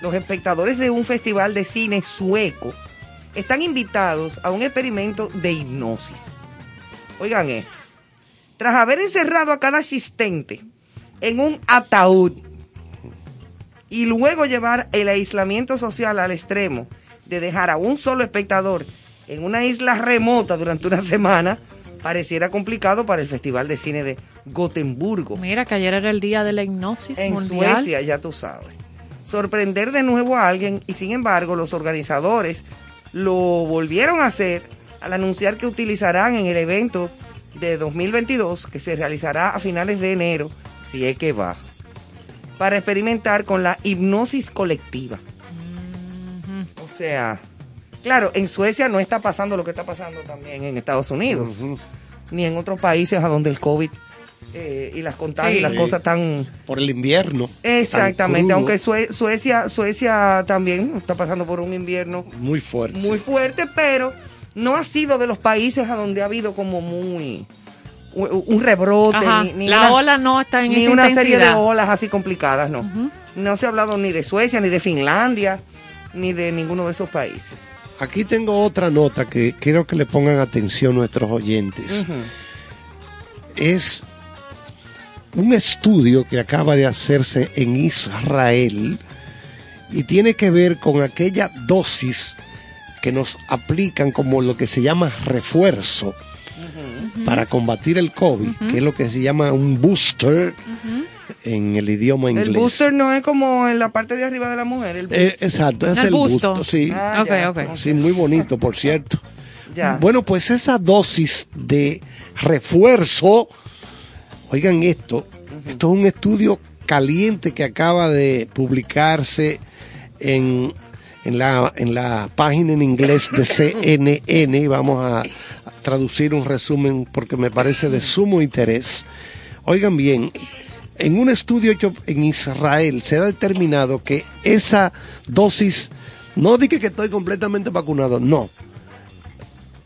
Los espectadores de un festival de cine sueco están invitados a un experimento de hipnosis. Oigan esto. Tras haber encerrado a cada asistente en un ataúd y luego llevar el aislamiento social al extremo de dejar a un solo espectador en una isla remota durante una semana, pareciera complicado para el Festival de Cine de Gotemburgo. Mira que ayer era el día de la hipnosis En mundial. Suecia, ya tú sabes. Sorprender de nuevo a alguien y sin embargo los organizadores lo volvieron a hacer al anunciar que utilizarán en el evento de 2022 que se realizará a finales de enero, si es que va, para experimentar con la hipnosis colectiva. O sea, claro, en Suecia no está pasando lo que está pasando también en Estados Unidos, ni en otros países a donde el COVID eh, y las contagios y las cosas tan... Por el invierno. Exactamente, aunque Sue- Suecia, Suecia también está pasando por un invierno Muy fuerte. muy fuerte, pero no ha sido de los países a donde ha habido como muy un rebrote, Ajá, ni, ni la una- ola no está en ni esa una serie de olas así complicadas, no. No se ha hablado ni de Suecia, ni de Finlandia, ni de ninguno de esos países. Aquí tengo otra nota que quiero que le pongan atención nuestros oyentes. Es un estudio que acaba de hacerse en Israel y tiene que ver con aquella dosis que nos aplican como lo que se llama refuerzo para combatir el COVID, que es lo que se llama un booster en el idioma inglés. El booster no es como en la parte de arriba de la mujer. El Eh, exacto, es El el, busto. busto, sí. Ah. Sí, muy bonito, por cierto. Ya. Bueno, pues esa dosis de refuerzo, oigan esto, esto es un estudio caliente que acaba de publicarse en, en, la, en la página en inglés de CNN y vamos a traducir un resumen porque me parece de sumo interés. Oigan bien, en un estudio hecho en Israel se ha determinado que esa dosis, no dije que estoy completamente vacunado, no.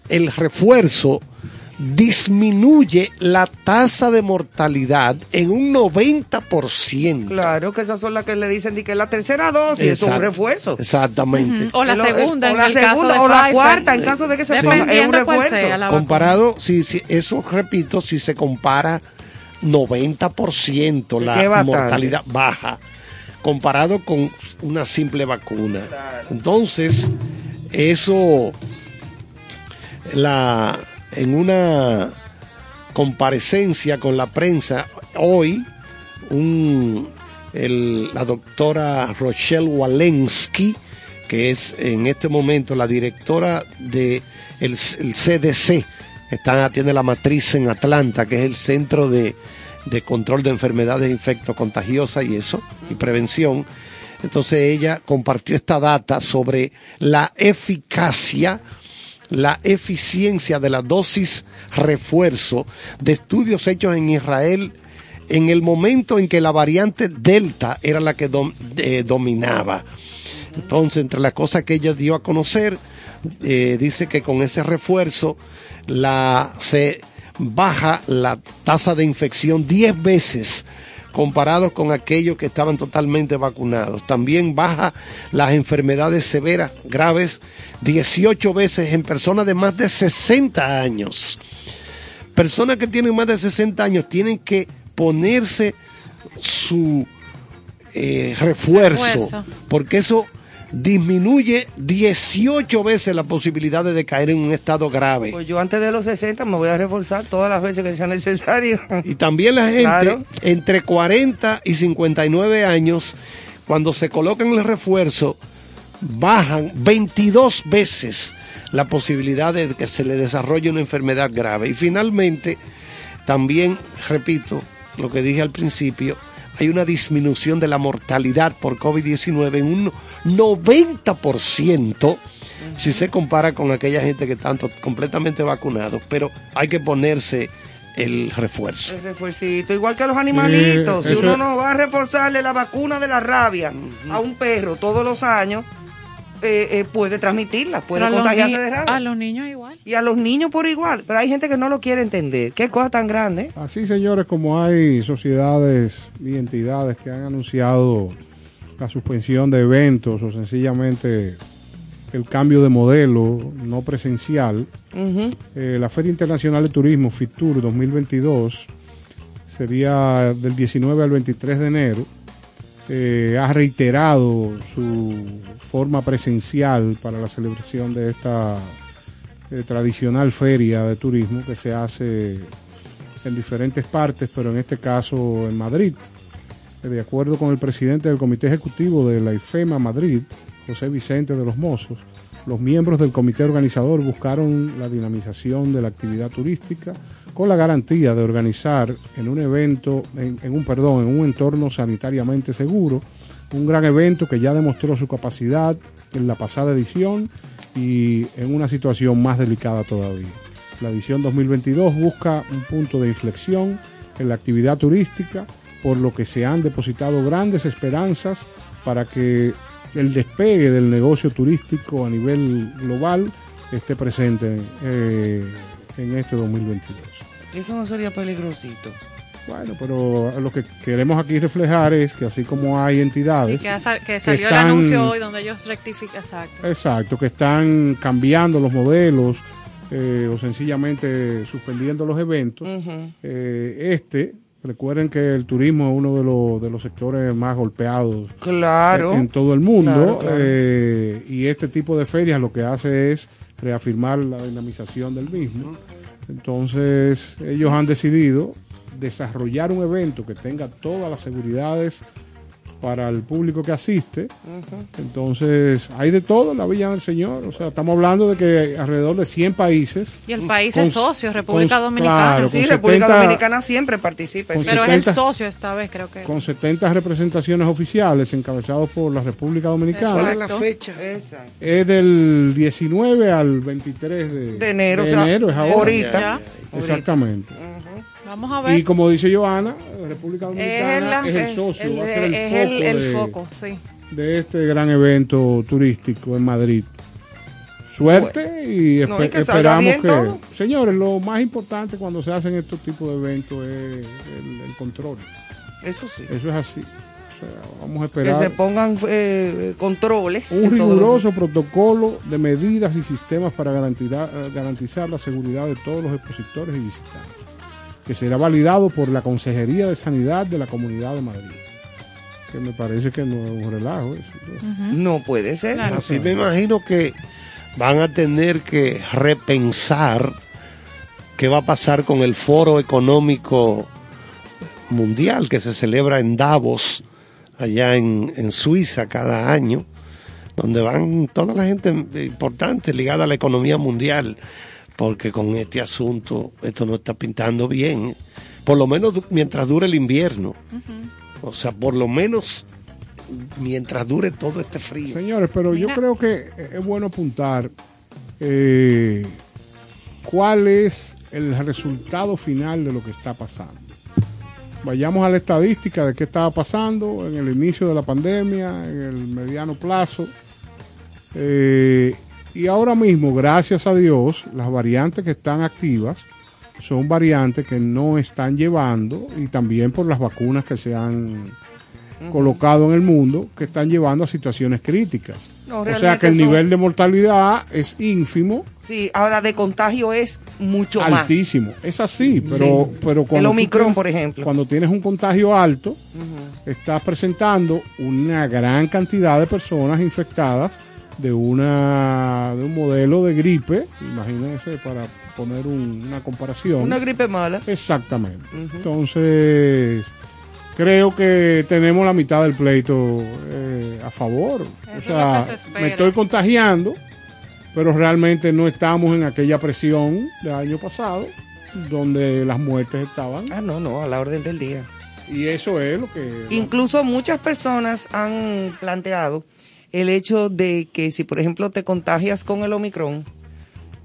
El refuerzo disminuye la tasa de mortalidad en un 90%. Claro, que esas son las que le dicen de que la tercera dosis es un refuerzo. Exactamente. O la segunda, o en la el caso segunda, de o la Pfizer. cuarta, en caso de que se ponga, es un refuerzo. sea. Comparado, si, si, eso repito, si se compara 90% Que la mortalidad baja comparado con una simple vacuna. Entonces, eso la en una comparecencia con la prensa hoy un, la doctora Rochelle Walensky que es en este momento la directora de el, CDC está tiene la matriz en Atlanta que es el centro de, de control de enfermedades infectocontagiosas y eso y prevención. Entonces ella compartió esta data sobre la eficacia la eficiencia de la dosis refuerzo de estudios hechos en Israel en el momento en que la variante Delta era la que eh, dominaba. Entonces, entre las cosas que ella dio a conocer, eh, dice que con ese refuerzo la, se baja la tasa de infección 10 veces comparados con aquellos que estaban totalmente vacunados. También baja las enfermedades severas, graves, 18 veces en personas de más de 60 años. Personas que tienen más de 60 años tienen que ponerse su eh, refuerzo, Refuerzo. porque eso disminuye 18 veces la posibilidad de caer en un estado grave. Pues yo antes de los 60 me voy a reforzar todas las veces que sea necesario. Y también la gente Claro. entre 40 y 59 años, cuando se colocan el refuerzo, bajan 22 veces la posibilidad de que se le desarrolle una enfermedad grave. Y finalmente, también, repito, lo que dije al principio, hay una disminución de la mortalidad por COVID-19 en un 90% si se compara con aquella gente que están to- completamente vacunados, pero hay que ponerse el refuerzo. El refuercito, igual que los animalitos. Eh, si uno no va a reforzarle la vacuna de la rabia a un perro todos los años, eh, eh, puede transmitirla, puede a contagiarse de rabia. A los niños igual. Y a los niños por igual. Pero hay gente que no lo quiere entender. Qué cosa tan grande. Así, señores, como hay sociedades y entidades que han anunciado la suspensión de eventos o sencillamente el cambio de modelo no presencial, eh, la Feria Internacional de Turismo, FITUR 2022, sería del 19 al 23 de enero. Eh, ha reiterado su forma presencial para la celebración de esta eh, tradicional feria de turismo que se hace en diferentes partes, pero en este caso en Madrid. De acuerdo con el presidente del Comité Ejecutivo de la IFEMA Madrid, José Vicente de los Mozos, los miembros del comité organizador buscaron la dinamización de la actividad turística con la garantía de organizar en un evento, en, en un perdón, en un entorno sanitariamente seguro, un gran evento que ya demostró su capacidad en la pasada edición y en una situación más delicada todavía. La edición 2022 busca un punto de inflexión en la actividad turística, por lo que se han depositado grandes esperanzas para que el despegue del negocio turístico a nivel global esté presente eh, en este 2022. Eso no sería peligrosito. Bueno, pero lo que queremos aquí reflejar es que así como hay entidades que, sa- que salió están- el anuncio hoy donde ellos rectifican. Exacto. Exacto, que están cambiando los modelos eh, o sencillamente suspendiendo los eventos. Eh, este, recuerden que el turismo es uno de los, de los sectores más golpeados Claro. en, en todo el mundo. Claro, claro. eh, y este tipo de ferias lo que hace es reafirmar la dinamización del mismo. Entonces, ellos han decidido desarrollar un evento que tenga todas las seguridades para el público que asiste. Entonces, hay de todo en la Villa del Señor. O sea, estamos hablando de que alrededor de 100 países. Y el país con- es socio, República con- Dominicana. claro, Sí, República 70 Dominicana siempre participa. Pero es el 70 socio esta vez, creo que. Con 70 representaciones oficiales encabezados por la República Dominicana. ¿Cuál es la fecha? Exacto. Es del 19 al 23 de, De enero, de o sea, enero, es ahora. ahorita. Ya. Exactamente. Vamos a ver. Y como dice Joana, República es el, Dominicana es, el socio, el- va a ser el, es foco, el- el de, foco, sí. de este gran evento turístico en Madrid. Suerte y, No, que esperamos que... todo. Señores, lo más importante cuando se hacen estos tipos de eventos es el, control. Eso sí. Eso es así. O sea, vamos a Que esperar. se pongan eh, controles. un riguroso protocolo de medidas y sistemas para garantizar, eh, garantizar la seguridad de todos los expositores y visitantes, que será validado por la Consejería de Sanidad de la Comunidad de Madrid. Que me parece que no es un relajo eso. No puede ser. Así me imagino que van a tener que repensar qué va a pasar con el foro económico mundial que se celebra en Davos, allá en, en Suiza cada año, donde van toda la gente importante ligada a la economía mundial, porque con este asunto esto no está pintando bien, por lo menos mientras dure el invierno. O sea, por lo menos mientras dure todo este frío. Señores, pero yo creo que es bueno apuntar eh, cuál es el resultado final de lo que está pasando. Vayamos a la estadística de qué estaba pasando en el inicio de la pandemia, en el mediano plazo. Eh, y ahora mismo, gracias a Dios, las variantes que están activas son variantes que no están llevando, y también por las vacunas que se han colocado en el mundo, que están llevando a situaciones críticas. No, o sea que el son- nivel de mortalidad es ínfimo, Sí, ahora de contagio es mucho más. altísimo. Es así, pero, Sí. pero El cuando tú Omicron, tienes- por ejemplo. Cuando tienes un contagio alto, estás presentando una gran cantidad de personas infectadas de una de un modelo de gripe, imagínense para poner un- una comparación. Una gripe mala. Exactamente. Entonces, creo que tenemos la mitad del pleito eh, a favor. o sea, se me estoy contagiando, pero realmente no estamos en aquella presión del año pasado, donde las muertes estaban. Ah, no, no, a la orden del día. Y eso es lo que... Incluso muchas personas han planteado el hecho de que si, por ejemplo, te contagias con el Omicron,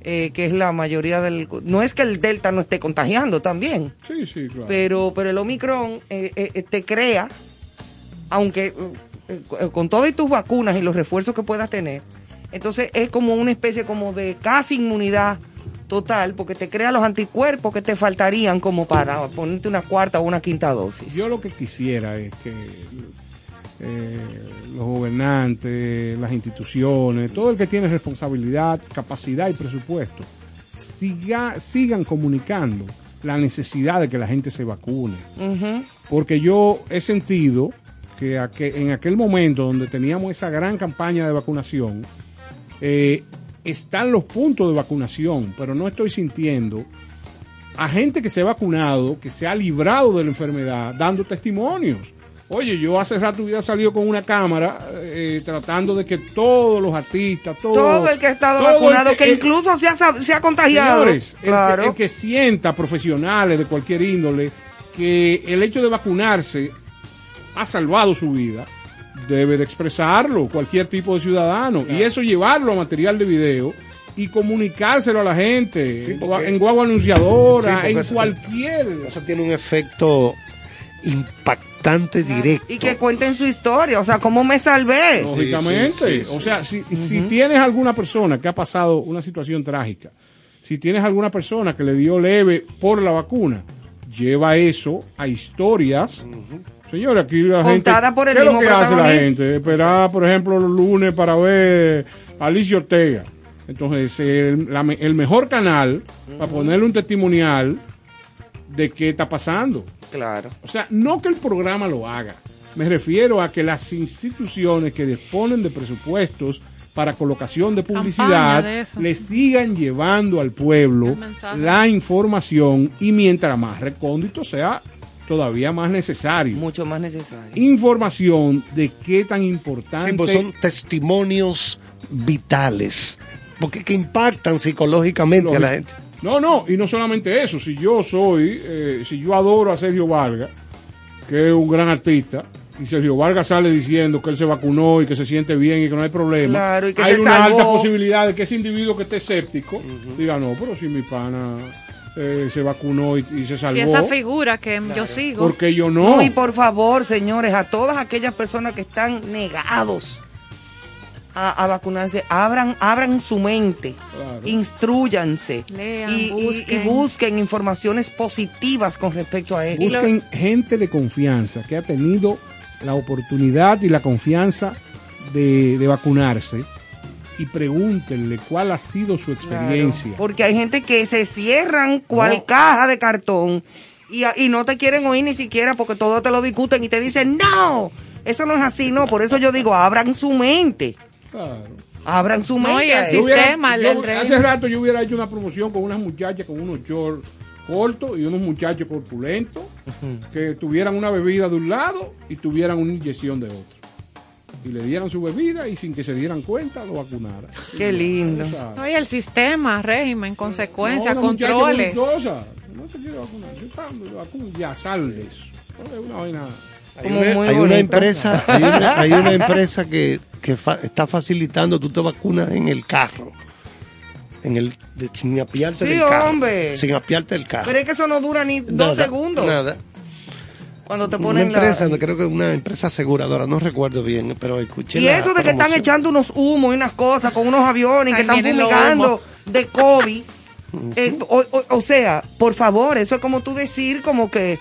eh, que es la mayoría del... No es que el Delta no esté contagiando también, Sí, sí, claro. pero, pero el Omicron eh, eh, te crea, aunque eh, eh, con todas tus vacunas y los refuerzos que puedas tener, entonces es como una especie como de casi inmunidad total, porque te crea los anticuerpos que te faltarían como para ponerte una cuarta o una quinta dosis. Yo lo que quisiera es que eh, los gobernantes, las instituciones, todo el que tiene responsabilidad, capacidad y presupuesto, siga, sigan comunicando la necesidad de que la gente se vacune. Porque yo he sentido que en aquel momento donde teníamos esa gran campaña de vacunación, eh, están los puntos de vacunación, pero no estoy sintiendo a gente que se ha vacunado, que se ha librado de la enfermedad, dando testimonios. Oye, yo hace rato hubiera salido con una cámara eh, tratando de que todos los artistas, todo, Todo el que ha estado vacunado, que, incluso se ha, sab- se ha contagiado. Señores, el que- claro. el, que, sienta profesionales de cualquier índole que el hecho de vacunarse ha salvado su vida, debe de expresarlo cualquier tipo de ciudadano y eso llevarlo a material de video y comunicárselo a la gente en, gua- en guagua anunciadora, Sí, en eso- cualquier... Eso tiene un efecto impactante, directo. Y que cuenten su historia, o sea, cómo me salvé. Lógicamente. Sí, sí, sí, o sea, si, si tienes alguna persona que ha pasado una situación trágica, si tienes alguna persona que le dio leve por la vacuna, lleva eso a historias. Señora, aquí la gente. Contada por el ¿Qué es lo mismo que hace la gente? Esperar, por ejemplo, los lunes para ver a Alicia Ortega. Entonces, el, la me- el mejor canal para ponerle un testimonial de qué está pasando. Claro. O sea, no que el programa lo haga. Me refiero a que las instituciones que disponen de presupuestos para colocación de publicidad de le sigan llevando al pueblo la información y mientras más recóndito sea todavía más necesario. Mucho más necesario. Información de qué tan importante Sí, pues son testimonios vitales, porque que impactan psicológicamente a la gente. No, no, y no solamente eso. Si yo soy, eh, si yo adoro a Sergio Vargas, que es un gran artista, y Sergio Vargas sale diciendo que él se vacunó y que se siente bien y que no hay problema, Claro, y que hay se una salvó. alta posibilidad de que ese individuo que esté escéptico diga, no, pero si mi pana eh, se vacunó y, y se salvó, Si esa figura que yo sigo. porque yo no. No, y por favor, señores, a todas aquellas personas que están negados a, a vacunarse, abran, abran su mente, instruyanse Lean, y, y- y busquen. informaciones positivas con respecto a esto. Busquen gente de confianza que ha tenido la oportunidad y la confianza de, de vacunarse y pregúntenle cuál ha sido su experiencia. Claro, porque hay gente que se cierran cual No. caja de cartón y, y no te quieren oír ni siquiera porque todo te lo discuten y te dicen, no, eso no es así, no. Por eso yo digo, abran su mente. Abran su No, mente. y el hubiera- sistema, el- yo- el régimen. hace rato yo hubiera hecho una promoción con unas muchachas con unos shorts cortos y unos muchachos corpulentos que tuvieran una bebida de un lado y tuvieran una inyección de otro. Y le dieran su bebida y sin que se dieran cuenta lo vacunaran. Qué lindo. No, y el sistema, régimen, consecuencias, No, controles. No te quiero vacunar. Yo salgo, vacuno, ya sal de eso. Es una vaina. Hay una, hay una empresa, hay una, hay una empresa que, que fa- está facilitando, tú te vacunas en el carro. En el, de- sin apiarte Sí, del carro. hombre. Sin apiarte del carro. Pero es que eso no dura ni dos segundos. Nada. Cuando te Una ponen la... empresa, no creo que una empresa aseguradora, no recuerdo bien, pero escuché. Y la eso de que están echando unos humos y unas cosas con unos aviones que Ahí están fumigando de COVID. Eh, o, o- o sea, por favor, eso es como tú decir como que...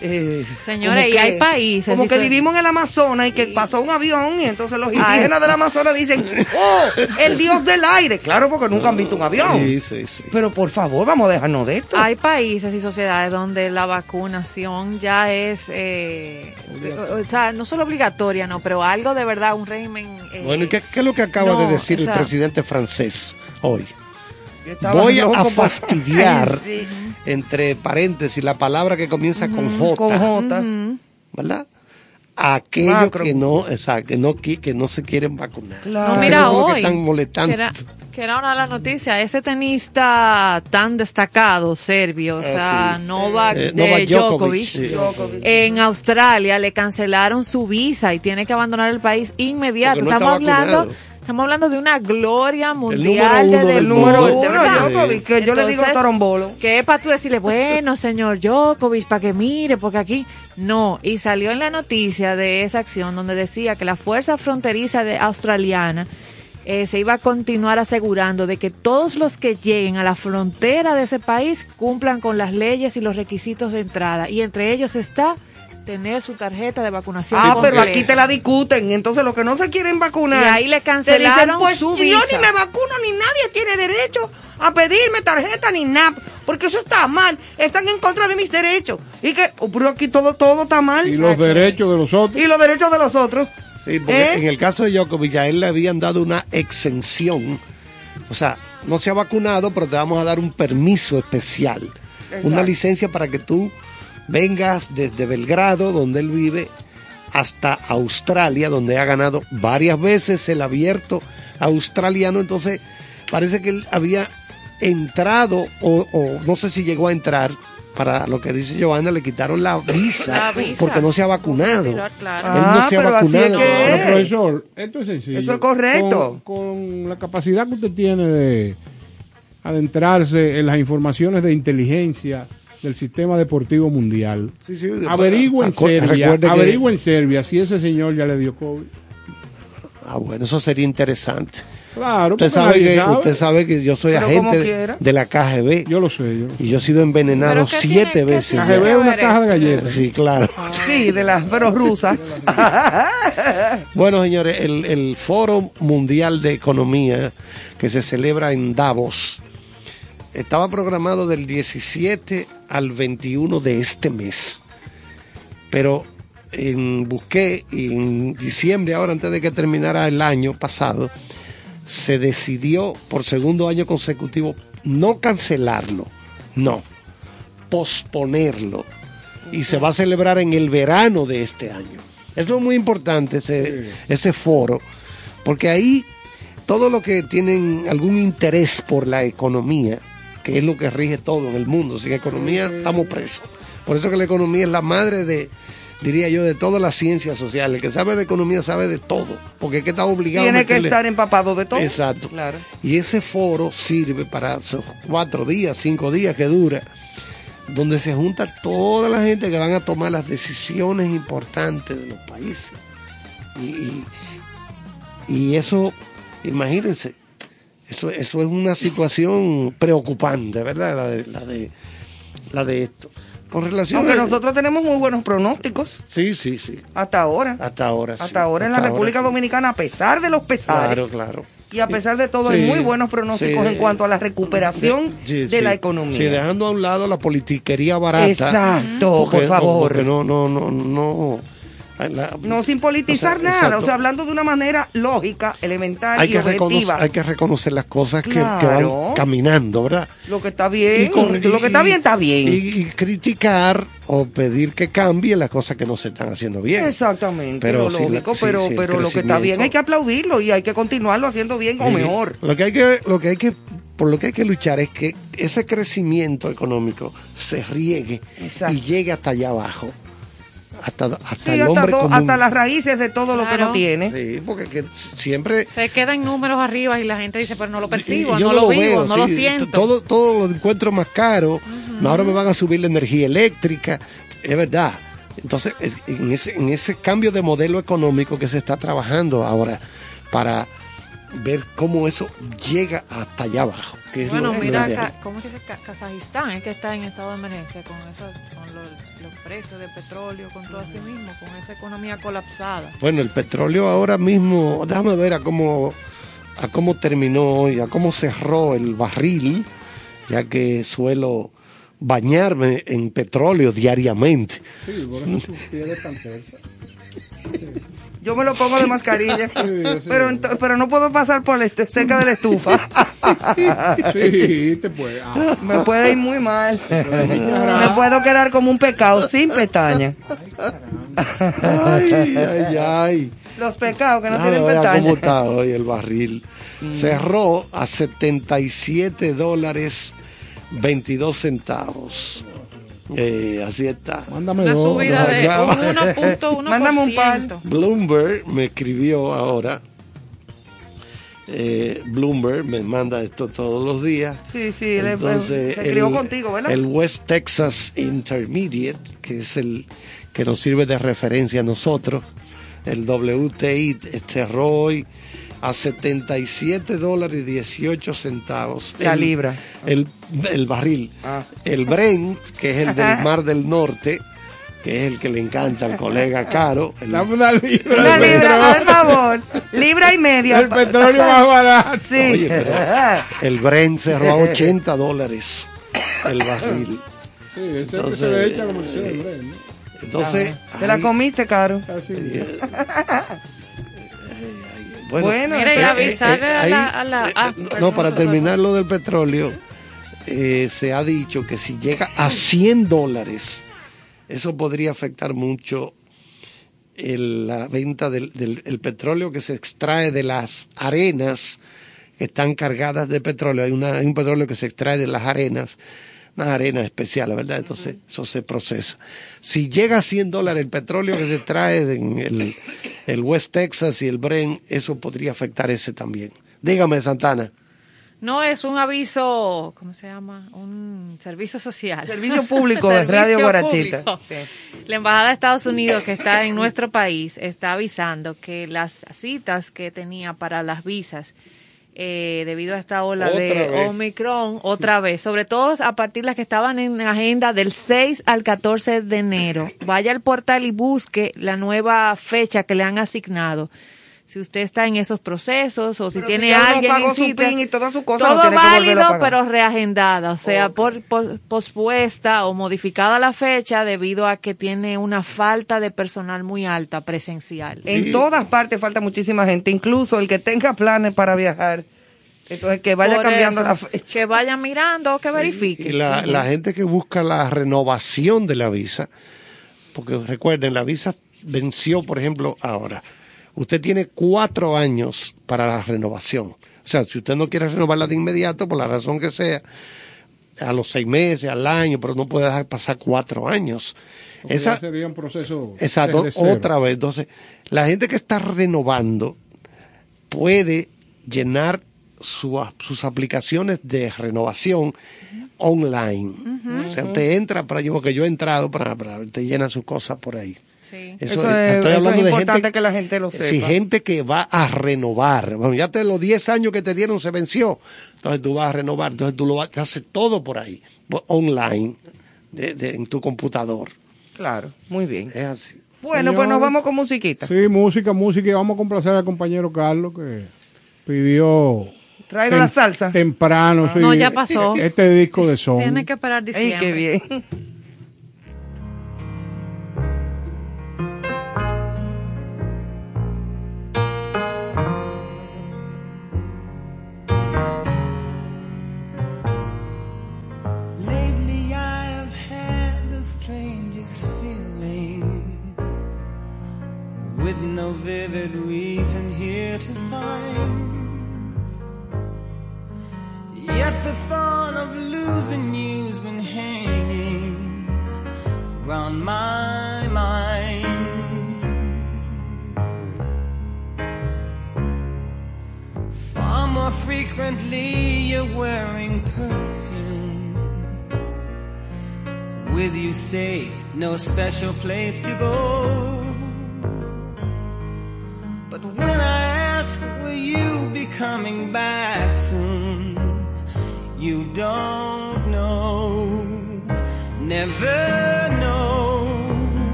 eh, Señores, como y que- hay países, Como que vivimos en el Amazonas y que pasó un avión y entonces los Ay. indígenas del Amazonas dicen, oh, el dios del aire. Claro, porque nunca han visto un avión. Sí, sí, sí. Pero por favor, vamos a dejarnos de esto. Hay países y sociedades donde la vacunación ya es, eh, o sea, no solo obligatoria, no, pero algo de verdad, un régimen. eh, Bueno, ¿y qué, qué es lo que acaba no, de decir o sea- el presidente francés hoy? Estaba Voy a fastidiar, Ay, sí. Entre paréntesis, la palabra que comienza con J. Con J. ¿Verdad? A aquellos Macro. que no, exacto, que no, que no se quieren vacunar. Claro. No, mira, que hoy, están molestando. Que era, que era una de las noticias, ese tenista tan destacado, serbio, o sea, Ah, sí. Novak, Eh, de Novak Djokovic, Djokovic, sí. en Australia le cancelaron su visa y tiene que abandonar el país inmediato. No estamos hablando... Estamos hablando de una gloria número mundial uno de del número uno, ¿verdad? Djokovic, que yo le digo Entonces, torombolo. Que es para tú decirle, bueno, señor Djokovic, para que mire, porque aquí no. Y salió en la noticia de esa acción donde decía que la fuerza fronteriza de australiana eh, se iba a continuar asegurando de que todos los que lleguen a la frontera de ese país cumplan con las leyes y los requisitos de entrada. Y entre ellos está tener su tarjeta de vacunación. Ah, pero aquí te la discuten. Entonces, los que no se quieren vacunar. Y ahí le cancelaron dicen, pues, su Yo visa. ni me vacuno, ni nadie tiene derecho a pedirme tarjeta ni nada. Porque eso está mal. Están en contra de mis derechos. Y que, oh, pero aquí todo, todo está mal. Y los derechos de los otros. Y los derechos de los otros. Sí, porque ¿Eh? en el caso de Djokovic a él le habían dado una exención. O sea, no se ha vacunado, pero te vamos a dar un permiso especial. Exacto. Una licencia para que tú vengas desde Belgrado, donde él vive, hasta Australia, donde ha ganado varias veces el abierto australiano. Entonces, parece que él había entrado, o, o no sé si llegó a entrar, para lo que dice Joana, le quitaron la visa, La visa. porque no se ha vacunado. Claro, claro. Él no Ah, se ha es vacunado. que- Bueno, profesor, esto es sencillo. Eso es correcto. Con, con la capacidad que usted tiene de adentrarse en las informaciones de inteligencia del sistema deportivo mundial. Sí, sí, Averigua en Serbia, que- en Serbia si ese señor ya le dio COVID. Ah, bueno, eso sería interesante. Claro, Usted porque sabe, que, sabe. usted sabe que yo soy Pero agente de la KGB. Yo lo sé, yo. Y yo he sido envenenado ¿Pero qué siete tiene- veces. KGB es una caja de galletas. Sí, claro. Sí, de las pero rusas. Bueno, señores, el, el Foro Mundial de Economía que se celebra en Davos estaba programado del 17 al 21 de este mes. Pero en, busqué en diciembre, ahora antes de que terminara el año pasado, se decidió por segundo año consecutivo no cancelarlo, no, posponerlo. Y se va a celebrar en el verano de este año. Es lo muy importante ese, ese foro, porque ahí todo lo que tienen algún interés por la economía, que es lo que rige todo en el mundo, sin economía estamos presos. Por eso que la economía es la madre de, diría yo, de todas las ciencias sociales. El que sabe de economía sabe de todo, porque es que está obligado a Tiene que estar empapado de todo. Exacto. Claro. Y ese foro sirve para esos cuatro días, cinco días que dura, donde se junta toda la gente que van a tomar las decisiones importantes de los países. Y, y- y eso, imagínense, eso, eso es una situación preocupante, ¿verdad? La de, la de, la de esto. Con relación Aunque a- nosotros tenemos muy buenos pronósticos. Sí, sí, sí. Hasta ahora. Hasta ahora sí. Hasta ahora en la ahora República sí. Dominicana, a pesar de los pesares. Claro, claro. Y a pesar de todo, Sí, hay muy buenos pronósticos en cuanto a la recuperación de la economía. Sí, dejando a un lado la politiquería barata. Exacto, Porque- por favor. Porque no, no, no, no. La- No sin politizar O sea, nada, exacto. o sea, hablando de una manera lógica, elemental hay y que, reconocer, objetiva. hay que reconocer las cosas que, van caminando, ¿verdad? Lo que está bien, Y con- lo que está bien está bien. Y, y criticar o pedir que cambien las cosas que no se están haciendo bien. Exactamente, Pero lo la- lógico, pero, pero lo que está bien hay que aplaudirlo y hay que continuarlo haciendo bien o mejor. Lo que hay que, lo que hay que, por lo que hay que luchar es que ese crecimiento económico se riegue y llegue hasta allá abajo. Hasta, hasta Sí, el hasta, hombre to- común. hasta las raíces de todo lo que no tiene. Sí, porque que siempre Se quedan números arriba y la gente dice, pero no lo percibo, no lo, vivo, veo, no lo siento. Todo, todo lo encuentro más caro. Ahora me van a subir la energía eléctrica. Es verdad. Entonces, es- en ese, en ese cambio de modelo económico que se está trabajando ahora para ver cómo eso llega hasta allá abajo. que es Bueno, lo- lo mira, ideal. Ca- ¿cómo se Kazajistán es que está en estado de emergencia con eso, con lo- los precios de petróleo, con todo así mismo, con esa economía colapsada. Bueno, el petróleo ahora mismo, déjame ver a cómo, a cómo terminó hoy, a cómo cerró el barril, ya que suelo bañarme en petróleo diariamente. Sí, por eso su piel es tan tersa. Yo me lo pongo de mascarilla, pero, pero no puedo pasar por cerca de la estufa. Sí, te puede. ah. Me puede ir muy mal. Me puedo quedar como un pecado sin pestaña. Ay, ay, ay. Los pecados que no Déjame tienen pestaña. cómo está hoy el barril. Mm. Cerró a 77 dólares 22 centavos. Eh, así está. Mándame Una dos. subida de Acá. un 1.1%. Mándame un par. Bloomberg me escribió ahora. Eh, Bloomberg me manda esto todos los días. Sí, sí, Entonces, se crió el- contigo, ¿verdad? El West Texas Intermediate, que es el que nos sirve de referencia a nosotros, el WTI cerró hoy a 77 dólares y 18 centavos. La El- libra. El, el barril. Ah. El Brent, que es el del Mar del Norte, que es el que le encanta al colega Caro. el- Dame una libra. Una libra, por favor. Libra y media. El petróleo más barato. Sí. Oye, pero el Brent cerró a 80 dólares el barril. Sí, ese que Entonces, se le echa como el eh, cerebro, ¿no? Entonces, Te la comiste, Caro. Así Bueno, Mira, y eso- avisarle a la... A la ah, no, para terminar lo del petróleo, eh, se ha dicho que si llega a 100 dólares, eso podría afectar mucho el- la venta del, del- el petróleo que se extrae de las arenas que están cargadas de petróleo. Hay, una, hay un petróleo que se extrae de las arenas, unas arenas especiales, ¿verdad? Entonces, eso se procesa. Si llega a 100 dólares el petróleo que se extrae en el, el West Texas y el Brent, eso podría afectar ese también. Dígame, Santana. No es un aviso, ¿cómo se llama? Un servicio social. Servicio público de Radio Servicio Guarachita. La Embajada de Estados Unidos que está en nuestro país está avisando que las citas que tenía para las visas eh, debido a esta ola Otra de vez. Omicron otra vez, sobre todo a partir de las que estaban en agenda del 6 al 14 de enero. Vaya al portal y busque la nueva fecha que le han asignado. Si usted está en esos procesos o si Pero tiene si alguien pagó su PIN y todas sus cosas, todo no tiene que a válido, pagar. pero reagendada, o sea, por, por- pospuesta o modificada la fecha debido a que tiene una falta de personal muy alta presencial. En todas partes falta muchísima gente, incluso el que tenga planes para viajar. Entonces, que vaya Por cambiando eso, la fecha. Que vaya mirando, que verifique. Y la, la gente que busca la renovación de la visa, porque recuerden, la visa venció, por ejemplo, ahora. Usted tiene cuatro años para la renovación. O sea, si usted no quiere renovarla de inmediato, por la razón que sea, a los seis meses, al año, pero no puede dejar pasar cuatro años. Porque Esa, sería un proceso. Exacto, otra vez. Entonces, la gente que está renovando puede llenar su- sus aplicaciones de renovación online. O sea, usted entra para yo, porque yo he entrado para, para te llena sus cosas por ahí. Sí. Eso es- eso es importante que la gente lo Sí, sepa. gente que va a renovar. Bueno, ya te los 10 años que te dieron se venció. Entonces tú vas a renovar. Entonces tú lo vas- te haces todo por ahí, online, de- de- en tu computador. Claro, muy bien. Es así. Bueno, pues nos vamos con musiquita. Sí, música, música. Y vamos a complacer al compañero Carlos que pidió. Traigo la salsa. Temprano, sí. No, ya pasó. Este disco de son. Tiene que esperar diciembre. qué bien.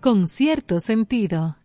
Con cierto sentido.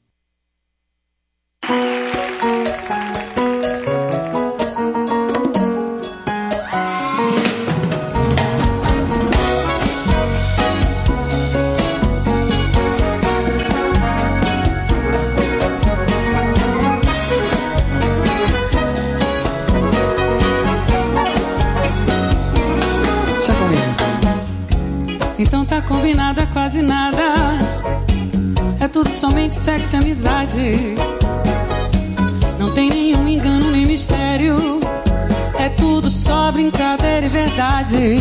Sexo e amizade. Não tem nenhum engano nem mistério. É tudo só brincadeira e verdade.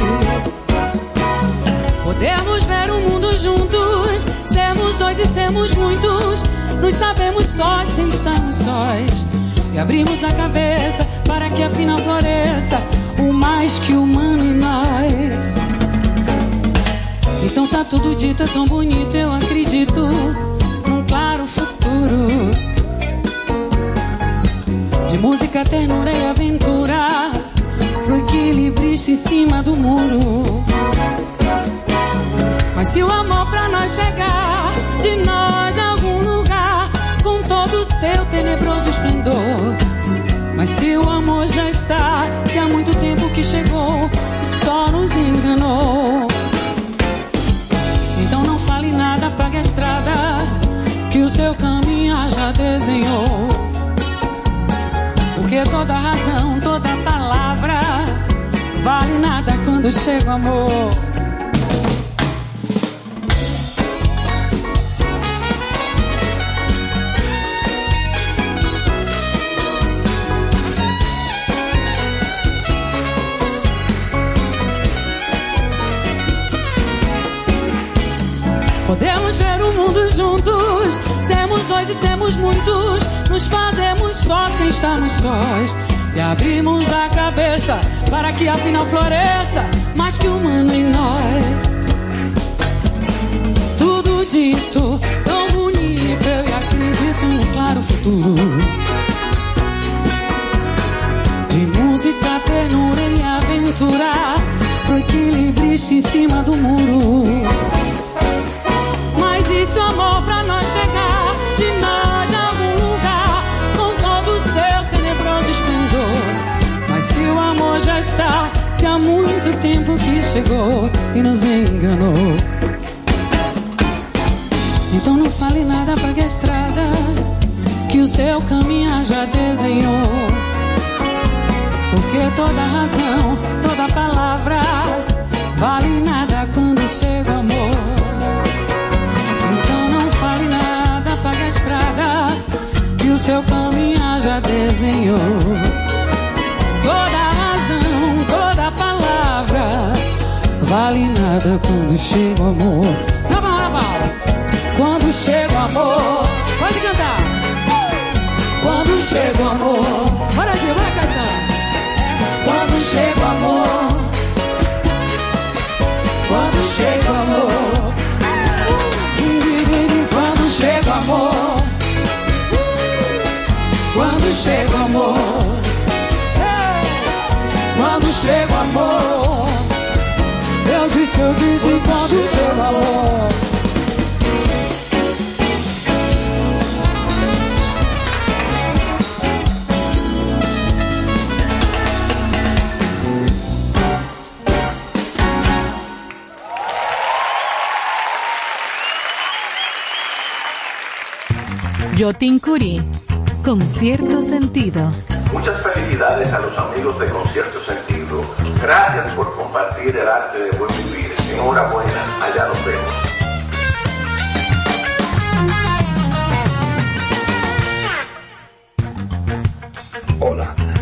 Podemos ver o mundo juntos. Sermos dois e sermos muitos. Nos sabemos sós sem estarmos sós. E abrimos a cabeça para que afinal floresça o mais que humano em nós. Então tá tudo dito, é tão bonito, eu acredito música, ternura e aventura, pro equilibrista em cima do muro. Mas se o amor pra nós chegar de nós a algum lugar, com todo o seu tenebroso esplendor. Mas se o amor já está, se há muito tempo que chegou e só nos enganou. Então não fale nada, pague a estrada, que o seu caminho já desenhou. Porque toda razão, toda palavra, vale nada quando chega o amor. Dois e sermos muitos, nos fazemos só sem estarmos sós. E abrimos a cabeça para que afinal floresça mais que humano em nós. Tudo dito, tão bonito, eu acredito no claro futuro. De música, ternura e aventura, pro equilibrista em cima do muro. Mas isso amor pra nós chegar está, se há muito tempo que chegou e nos enganou. Então não fale nada, pague a estrada que o seu caminho já desenhou. Porque toda razão, toda palavra vale nada quando chega o amor. Então não fale nada, pague a estrada que o seu caminho já desenhou. Toda toda palavra vale nada quando chega o amor. Lava, lava. Quando chega o amor, pode cantar. Quando chega o amor, bora Gil, vai cantar. Quando chega o amor, quando chega o amor. Quando chega o amor, quando chega o amor, quando chega o amor, eu disse, eu disse, quando chega o amor. Yotin Curi. Con cierto sentido. Muchas felicidades a los amigos de Concierto Sentido. Gracias por compartir el arte de buen vivir. Enhorabuena, allá nos vemos.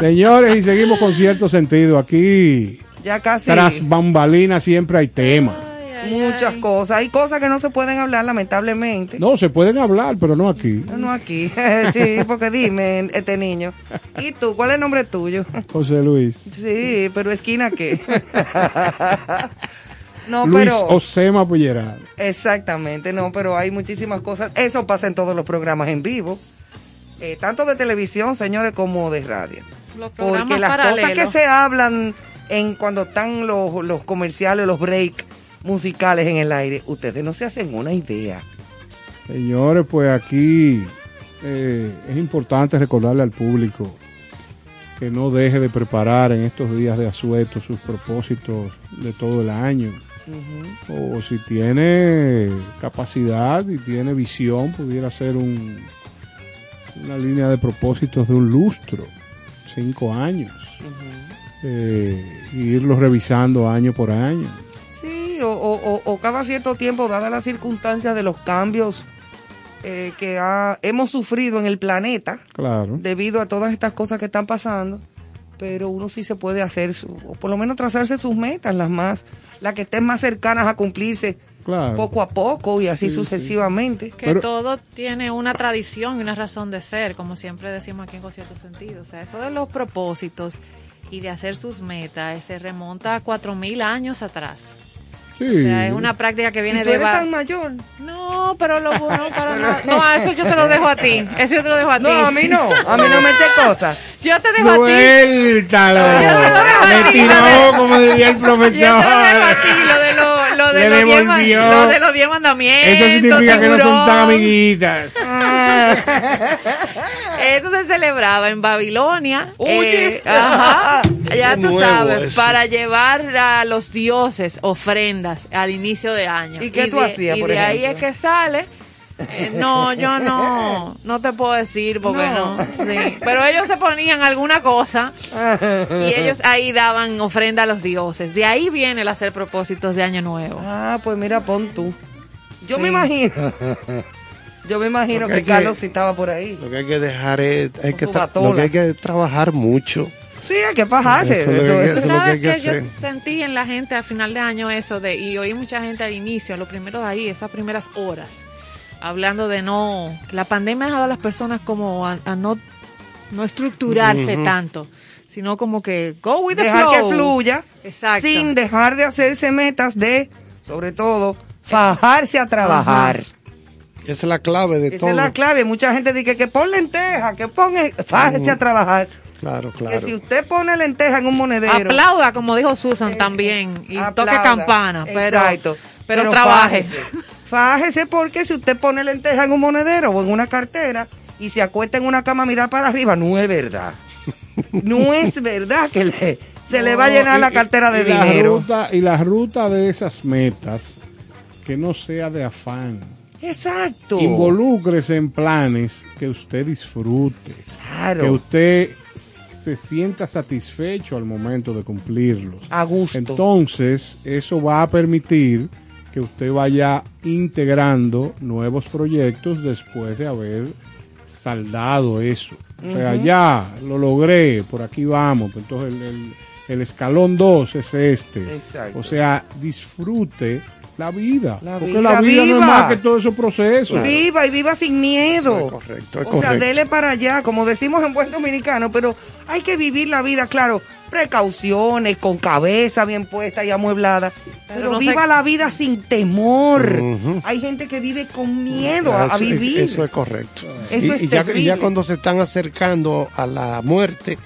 Señores, y seguimos con cierto sentido. Aquí, Ya casi. tras bambalinas, siempre hay tema. Muchas cosas. Hay cosas que no se pueden hablar, lamentablemente. No, se pueden hablar, pero no aquí. No aquí. sí, porque dime, este niño. ¿Y tú? ¿Cuál es el nombre tuyo? José Luis. Sí, pero esquina qué. no, Luis pero. Osema Pullerada. Exactamente, no, pero hay muchísimas cosas. Eso pasa en todos los programas en vivo. eh, tanto de televisión, señores, como de radio. Los Porque las cosas que se hablan en cuando están los, los comerciales, los breaks musicales en el aire, ustedes no se hacen una idea. Señores, pues aquí eh, es importante recordarle al público que no deje de preparar en estos días de asueto sus propósitos de todo el año. O si tiene capacidad y tiene visión, pudiera ser un, una línea de propósitos de un lustro, cinco años, eh, y irlos revisando año por año. Sí, o, o- o- o cada cierto tiempo, dadas las circunstancias de los cambios eh, que ha- hemos sufrido en el planeta, Claro. debido a todas estas cosas que están pasando, pero uno sí se puede hacer, su, o por lo menos trazarse sus metas, las más, las que estén más cercanas a cumplirse Claro. poco a poco y así Sí, sí. sucesivamente. Que todo tiene una tradición y una razón de ser, como siempre decimos aquí en Con cierto sentido. O sea, eso de los propósitos y de hacer sus metas eh, se remonta a cuatro mil años atrás. Sí. O sea, es una práctica que viene ¿Y tú de... eres va- tan mayor? No, pero lo bueno para nada. No, eso yo te lo dejo a ti. Eso yo te lo dejo a ti. No, a mí no, a mí no me eche cosas. Yo te dejo a ti. Suéltalo. Me ti. tiró, como diría el Yo te lo dejo profesor. a ti, lo de, lo, lo de Le los diez ma- devolvió. lo de los diez mandamientos. Eso significa que no son tan amiguitas. Esto se celebraba en Babilonia. Oye. eh, ajá, ya tú nuevo sabes, eso. para llevar a los dioses ofrendas al inicio de año. ¿Y qué tú de- hacías, Y por de ahí es que sale. eh, no, yo no, no te puedo decir porque No. no. sí. Pero ellos se ponían alguna cosa y ellos ahí daban ofrenda a los dioses. De ahí viene el hacer propósitos de año nuevo. Ah, pues mira, pon tú. Yo Sí. me imagino. Yo me imagino que que, hay que- Carlos sí estaba por ahí. Lo que hay que dejar es, hay que lo que hay que trabajar mucho. Sí, hay que fajarse. Eso es lo eso que- Tú lo sabes que que yo sentí en la gente a final de año eso de y oí mucha gente al inicio, los primeros ahí, esas primeras horas, hablando de no, la pandemia ha dejado a las personas como a, a no no estructurarse tanto, sino como que go with the dejar flow. que fluya Exacto. sin dejar de hacerse metas de, sobre todo, fajarse a trabajar. Esa es la clave de Esa todo. es la clave. Mucha gente dice que pon lenteja, que pon, fájese a trabajar. Claro, Que claro. si usted pone lenteja en un monedero. Aplauda, como dijo Susan también, y toque campana, pero, Exacto. pero, trabaje. fájese. Fájese porque si usted pone lenteja en un monedero o en una cartera y se acuesta en una cama a mirar para arriba, no es verdad. No es verdad que le- se le va a llenar y- la cartera de y la dinero. ruta- y la ruta de esas metas, que no sea de afán. Exacto. Involúcrese en planes que usted disfrute. Claro. Que usted se sienta satisfecho al momento de cumplirlos. A gusto. Entonces, eso va a permitir que usted vaya integrando nuevos proyectos después de haber saldado eso. O sea, ya lo logré, por aquí vamos. Entonces, el, el- el escalón 2 es este. Exacto. O sea, disfrute la vida. La porque vida, la vida no es más que todo esos procesos. Viva y viva sin miedo. correcto, es o sea, correcto. dele para allá, como decimos en buen dominicano, pero hay que vivir la vida, claro, precauciones, con cabeza bien puesta y amueblada, pero, no se- viva la vida sin temor. Hay gente que vive con miedo a, vivir. Eso es correcto. Eso y, es y ya, y ya terrible. cuando se están acercando a la muerte,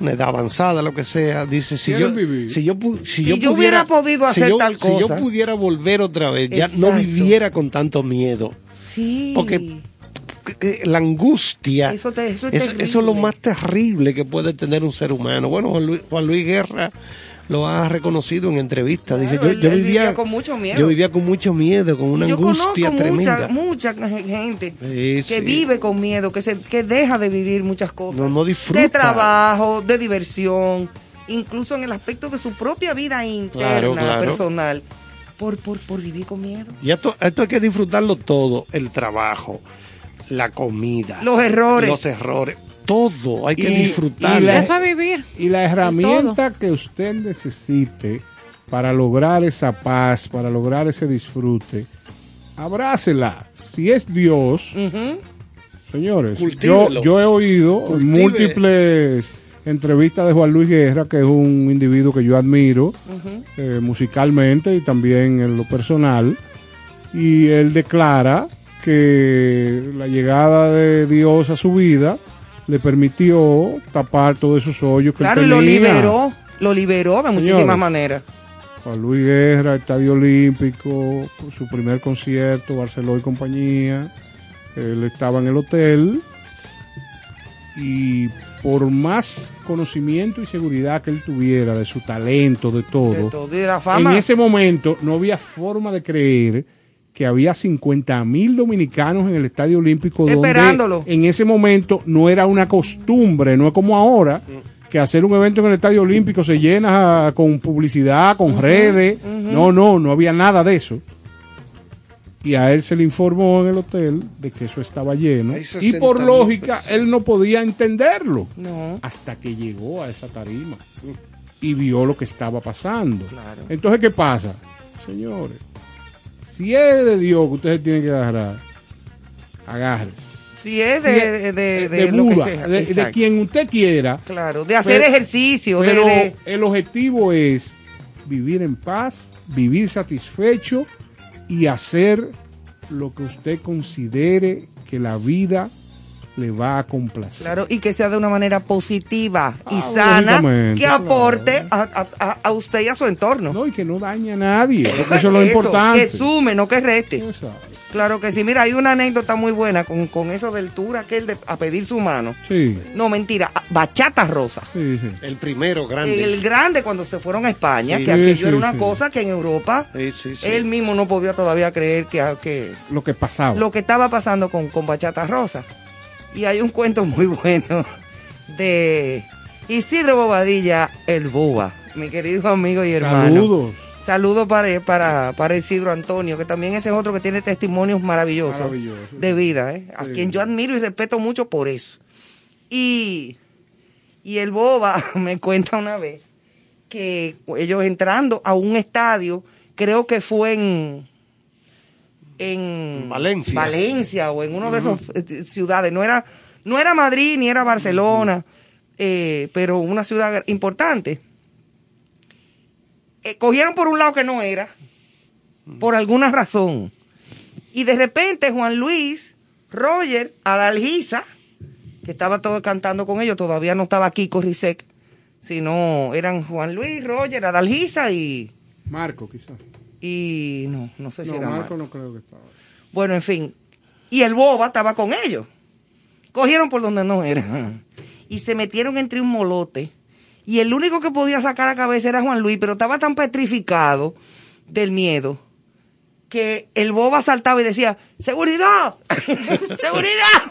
una edad avanzada, lo que sea, dice, si yo, vivir. si yo, si Si yo yo pudiera, hubiera podido si hacer yo- tal Si yo cosa. pudiera volver otra vez, ya no viviera con tanto miedo. Sí. Porque eh, la angustia, Eso te- eso es eso, eso es lo más terrible que puede tener un ser humano. Bueno, Juan Luis, Juan Luis Guerra lo ha reconocido en entrevistas. Dice, Claro, yo, yo vivía, vivía con mucho miedo. Yo vivía con mucho miedo, con una Yo angustia conozco tremenda. mucha, mucha gente Sí, que sí. vive con miedo, que se que deja de vivir muchas cosas. No, no disfruta. De trabajo, de diversión, incluso en el aspecto de su propia vida interna, Claro, claro. personal, por, por, por vivir con miedo. Y esto, esto hay que disfrutarlo todo, el trabajo, la comida, Los errores. los errores, todo hay que Y- disfrutarlo. y la- Eso es vivir. Y la herramienta que usted necesite para lograr esa paz, para lograr ese disfrute, abrácela. Si es Dios, señores, yo, yo he oído múltiples entrevistas de Juan Luis Guerra, que es un individuo que yo admiro eh, musicalmente y también en lo personal, y él declara que la llegada de Dios a su vida le permitió tapar todos esos hoyos que Claro, él y lo tenía. liberó, lo liberó de muchísimas maneras. Juan Luis Guerra, Estadio Olímpico, su primer concierto, Barceló y compañía. Él estaba en el hotel y por más conocimiento y seguridad que él tuviera de su talento, de todo, De todo, y de la fama. en ese momento no había forma de creer que había 50 mil dominicanos en el Estadio Olímpico Esperándolo. donde en ese momento no era una costumbre, no es como ahora que hacer un evento en el Estadio Olímpico se llena con publicidad, con redes. No, no, no había nada de eso. Y a él se le informó en el hotel de que eso estaba lleno. Y 60.000 por lógica, él no podía entenderlo. No. Hasta que llegó a esa tarima y vio lo que estaba pasando. Entonces, ¿qué pasa? Señores, si es de Dios que ustedes tienen que agarrar, agarre. Si es Si de, de, de, de lo que Buda, sea. de, quien usted quiera. Claro, de hacer Pero- ejercicio, de- Pero el objetivo es vivir en paz, vivir satisfecho y hacer lo que usted considere que la vida le va a complacer. Claro, y que sea de una manera positiva y Ah, sana, que aporte a, a- a- a usted y a su entorno. No, y que no dañe a nadie. porque eso es lo importante. Que sume, no que reste. Claro que sí. Mira, hay una anécdota muy buena con, con eso del tour aquel de a pedir su mano. Sí, No, mentira, bachata rosa. sí, sí. El primero grande. El grande cuando se fueron a España, Sí. que aquello Sí, era una sí. cosa que en Europa Sí, sí, sí. él mismo no podía todavía creer que, que Lo que pasaba. lo que estaba pasando con, con Bachata Rosa. Y hay un cuento muy bueno de Isidro Bobadilla, el Boba, mi querido amigo y hermano. Saludos. Saludos para, para, para Isidro Antonio, que también ese es otro que tiene testimonios maravillosos Maravilloso. de vida, ¿eh? a Sí. quien yo admiro y respeto mucho por eso. Y, y el Boba me cuenta una vez que ellos entrando a un estadio, creo que fue en, en Valencia. Valencia o en uno de esos eh, ciudades, no era, no era Madrid ni era Barcelona, eh, pero una ciudad importante. Eh, cogieron por un lado que no era, por alguna razón. Y de repente Juan Luis, Roger, Adalgisa, que estaba todo cantando con ellos, todavía no estaba Kiko Risek, sino eran Juan Luis, Roger, Adalgisa y, Marco, quizás. Y no, no sé si No, era Marco Marco. no creo que estaba. Bueno, en fin. Y el boba estaba con ellos. Cogieron por donde no era. Y se metieron entre un molote. Y el único que podía sacar la cabeza era Juan Luis, pero estaba tan petrificado del miedo que el boba saltaba y decía, ¡Seguridad! ¡Seguridad!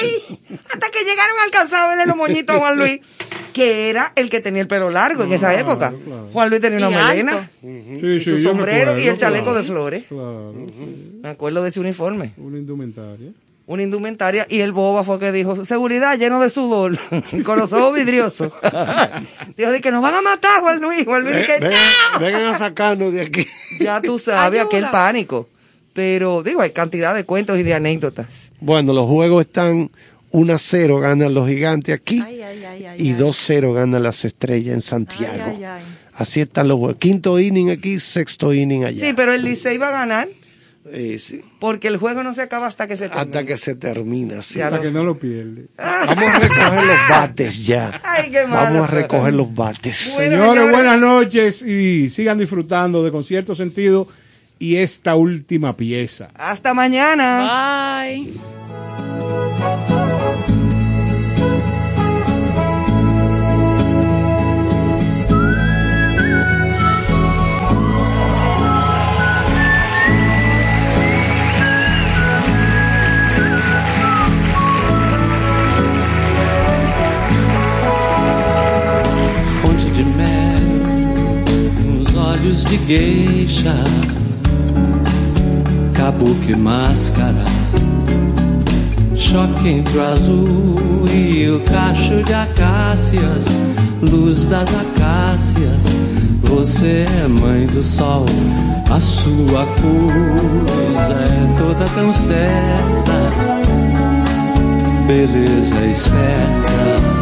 Ay, hasta que llegaron a alcanzar a verle los moñitos a Juan Luis, que era el que tenía el pelo largo en esa época. Juan Luis tenía una melena. Sí, su sombrero y el chaleco claro. de flores. Claro. Me acuerdo de ese uniforme. Una indumentaria. Una indumentaria y el boba fue que dijo, seguridad lleno de sudor, con los ojos vidriosos. dijo de que nos van a matar, Juan Luis. Juan Luis, que vengan, "No". vengan a sacarnos de aquí. Ya tú sabes, Ayuda. aquel pánico. Pero digo, hay cantidad de cuentos y de anécdotas. Bueno, los juegos están 1 a 0 ganan los gigantes aquí Ay, ay, ay, ay, y ay. 2 0 ganan las estrellas en Santiago. Ay, ay, ay. Así están los juegos. Quinto inning aquí, sexto inning allá. Sí, pero el Licey va a ganar. Eh, sí. Porque el juego no se acaba hasta que se termine. Hasta que se termina. sí. Hasta que no lo pierde. Vamos a recoger los bates ya. Ay, qué malo. Vamos a recoger los bates. Señores, buenas noches y sigan disfrutando de Concierto Sentido y esta última pieza. Hasta mañana. Bye. Olhos de geisha, kabuki máscara, choque entre o azul e o cacho de acácias, luz das acácias. Você é mãe do sol, a sua coisa é toda tão certa, beleza esperta.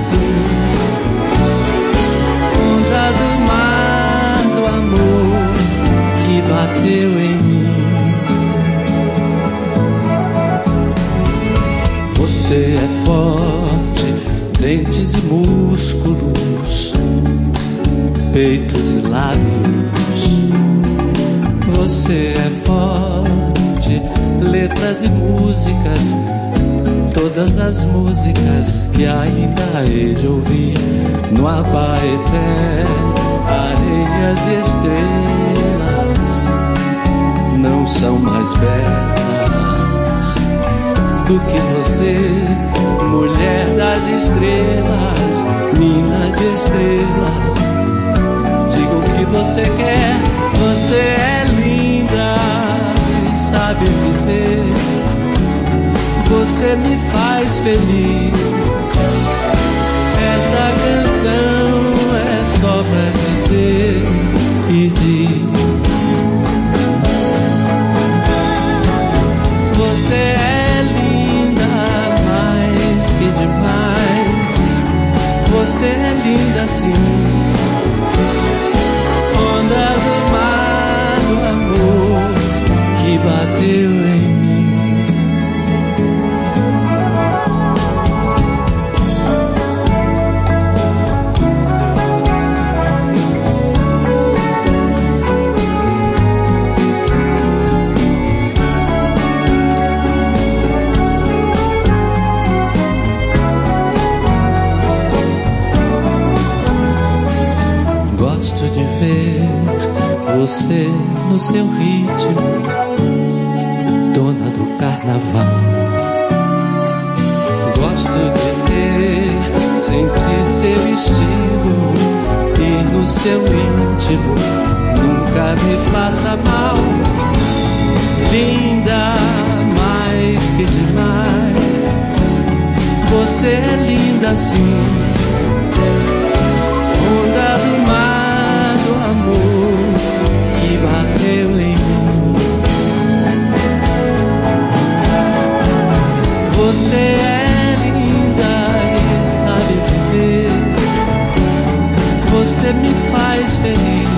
assim. Hei de ouvir no Abaeté, areias e estrelas não são mais belas do que você, mulher das estrelas, mina de estrelas. Diga o que você quer, você é linda e sabe viver. Você me faz feliz. Canção é só pra dizer e diz. Você é linda mais que demais. Você é linda sim. Seu ritmo, dona do carnaval. Gosto de ter, sentir seu estilo e no seu íntimo nunca me faça mal. Linda mais que demais, você é linda sim. Você é linda e sabe viver. Você me faz feliz.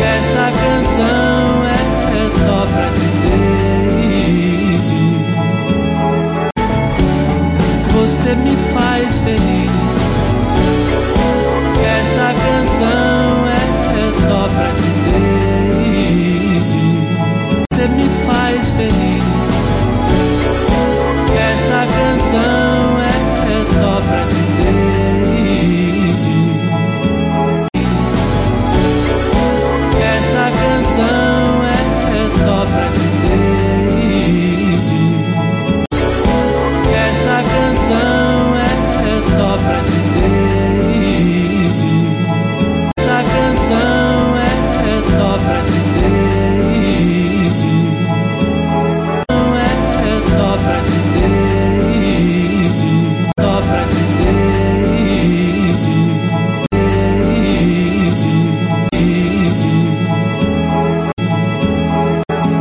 Esta canção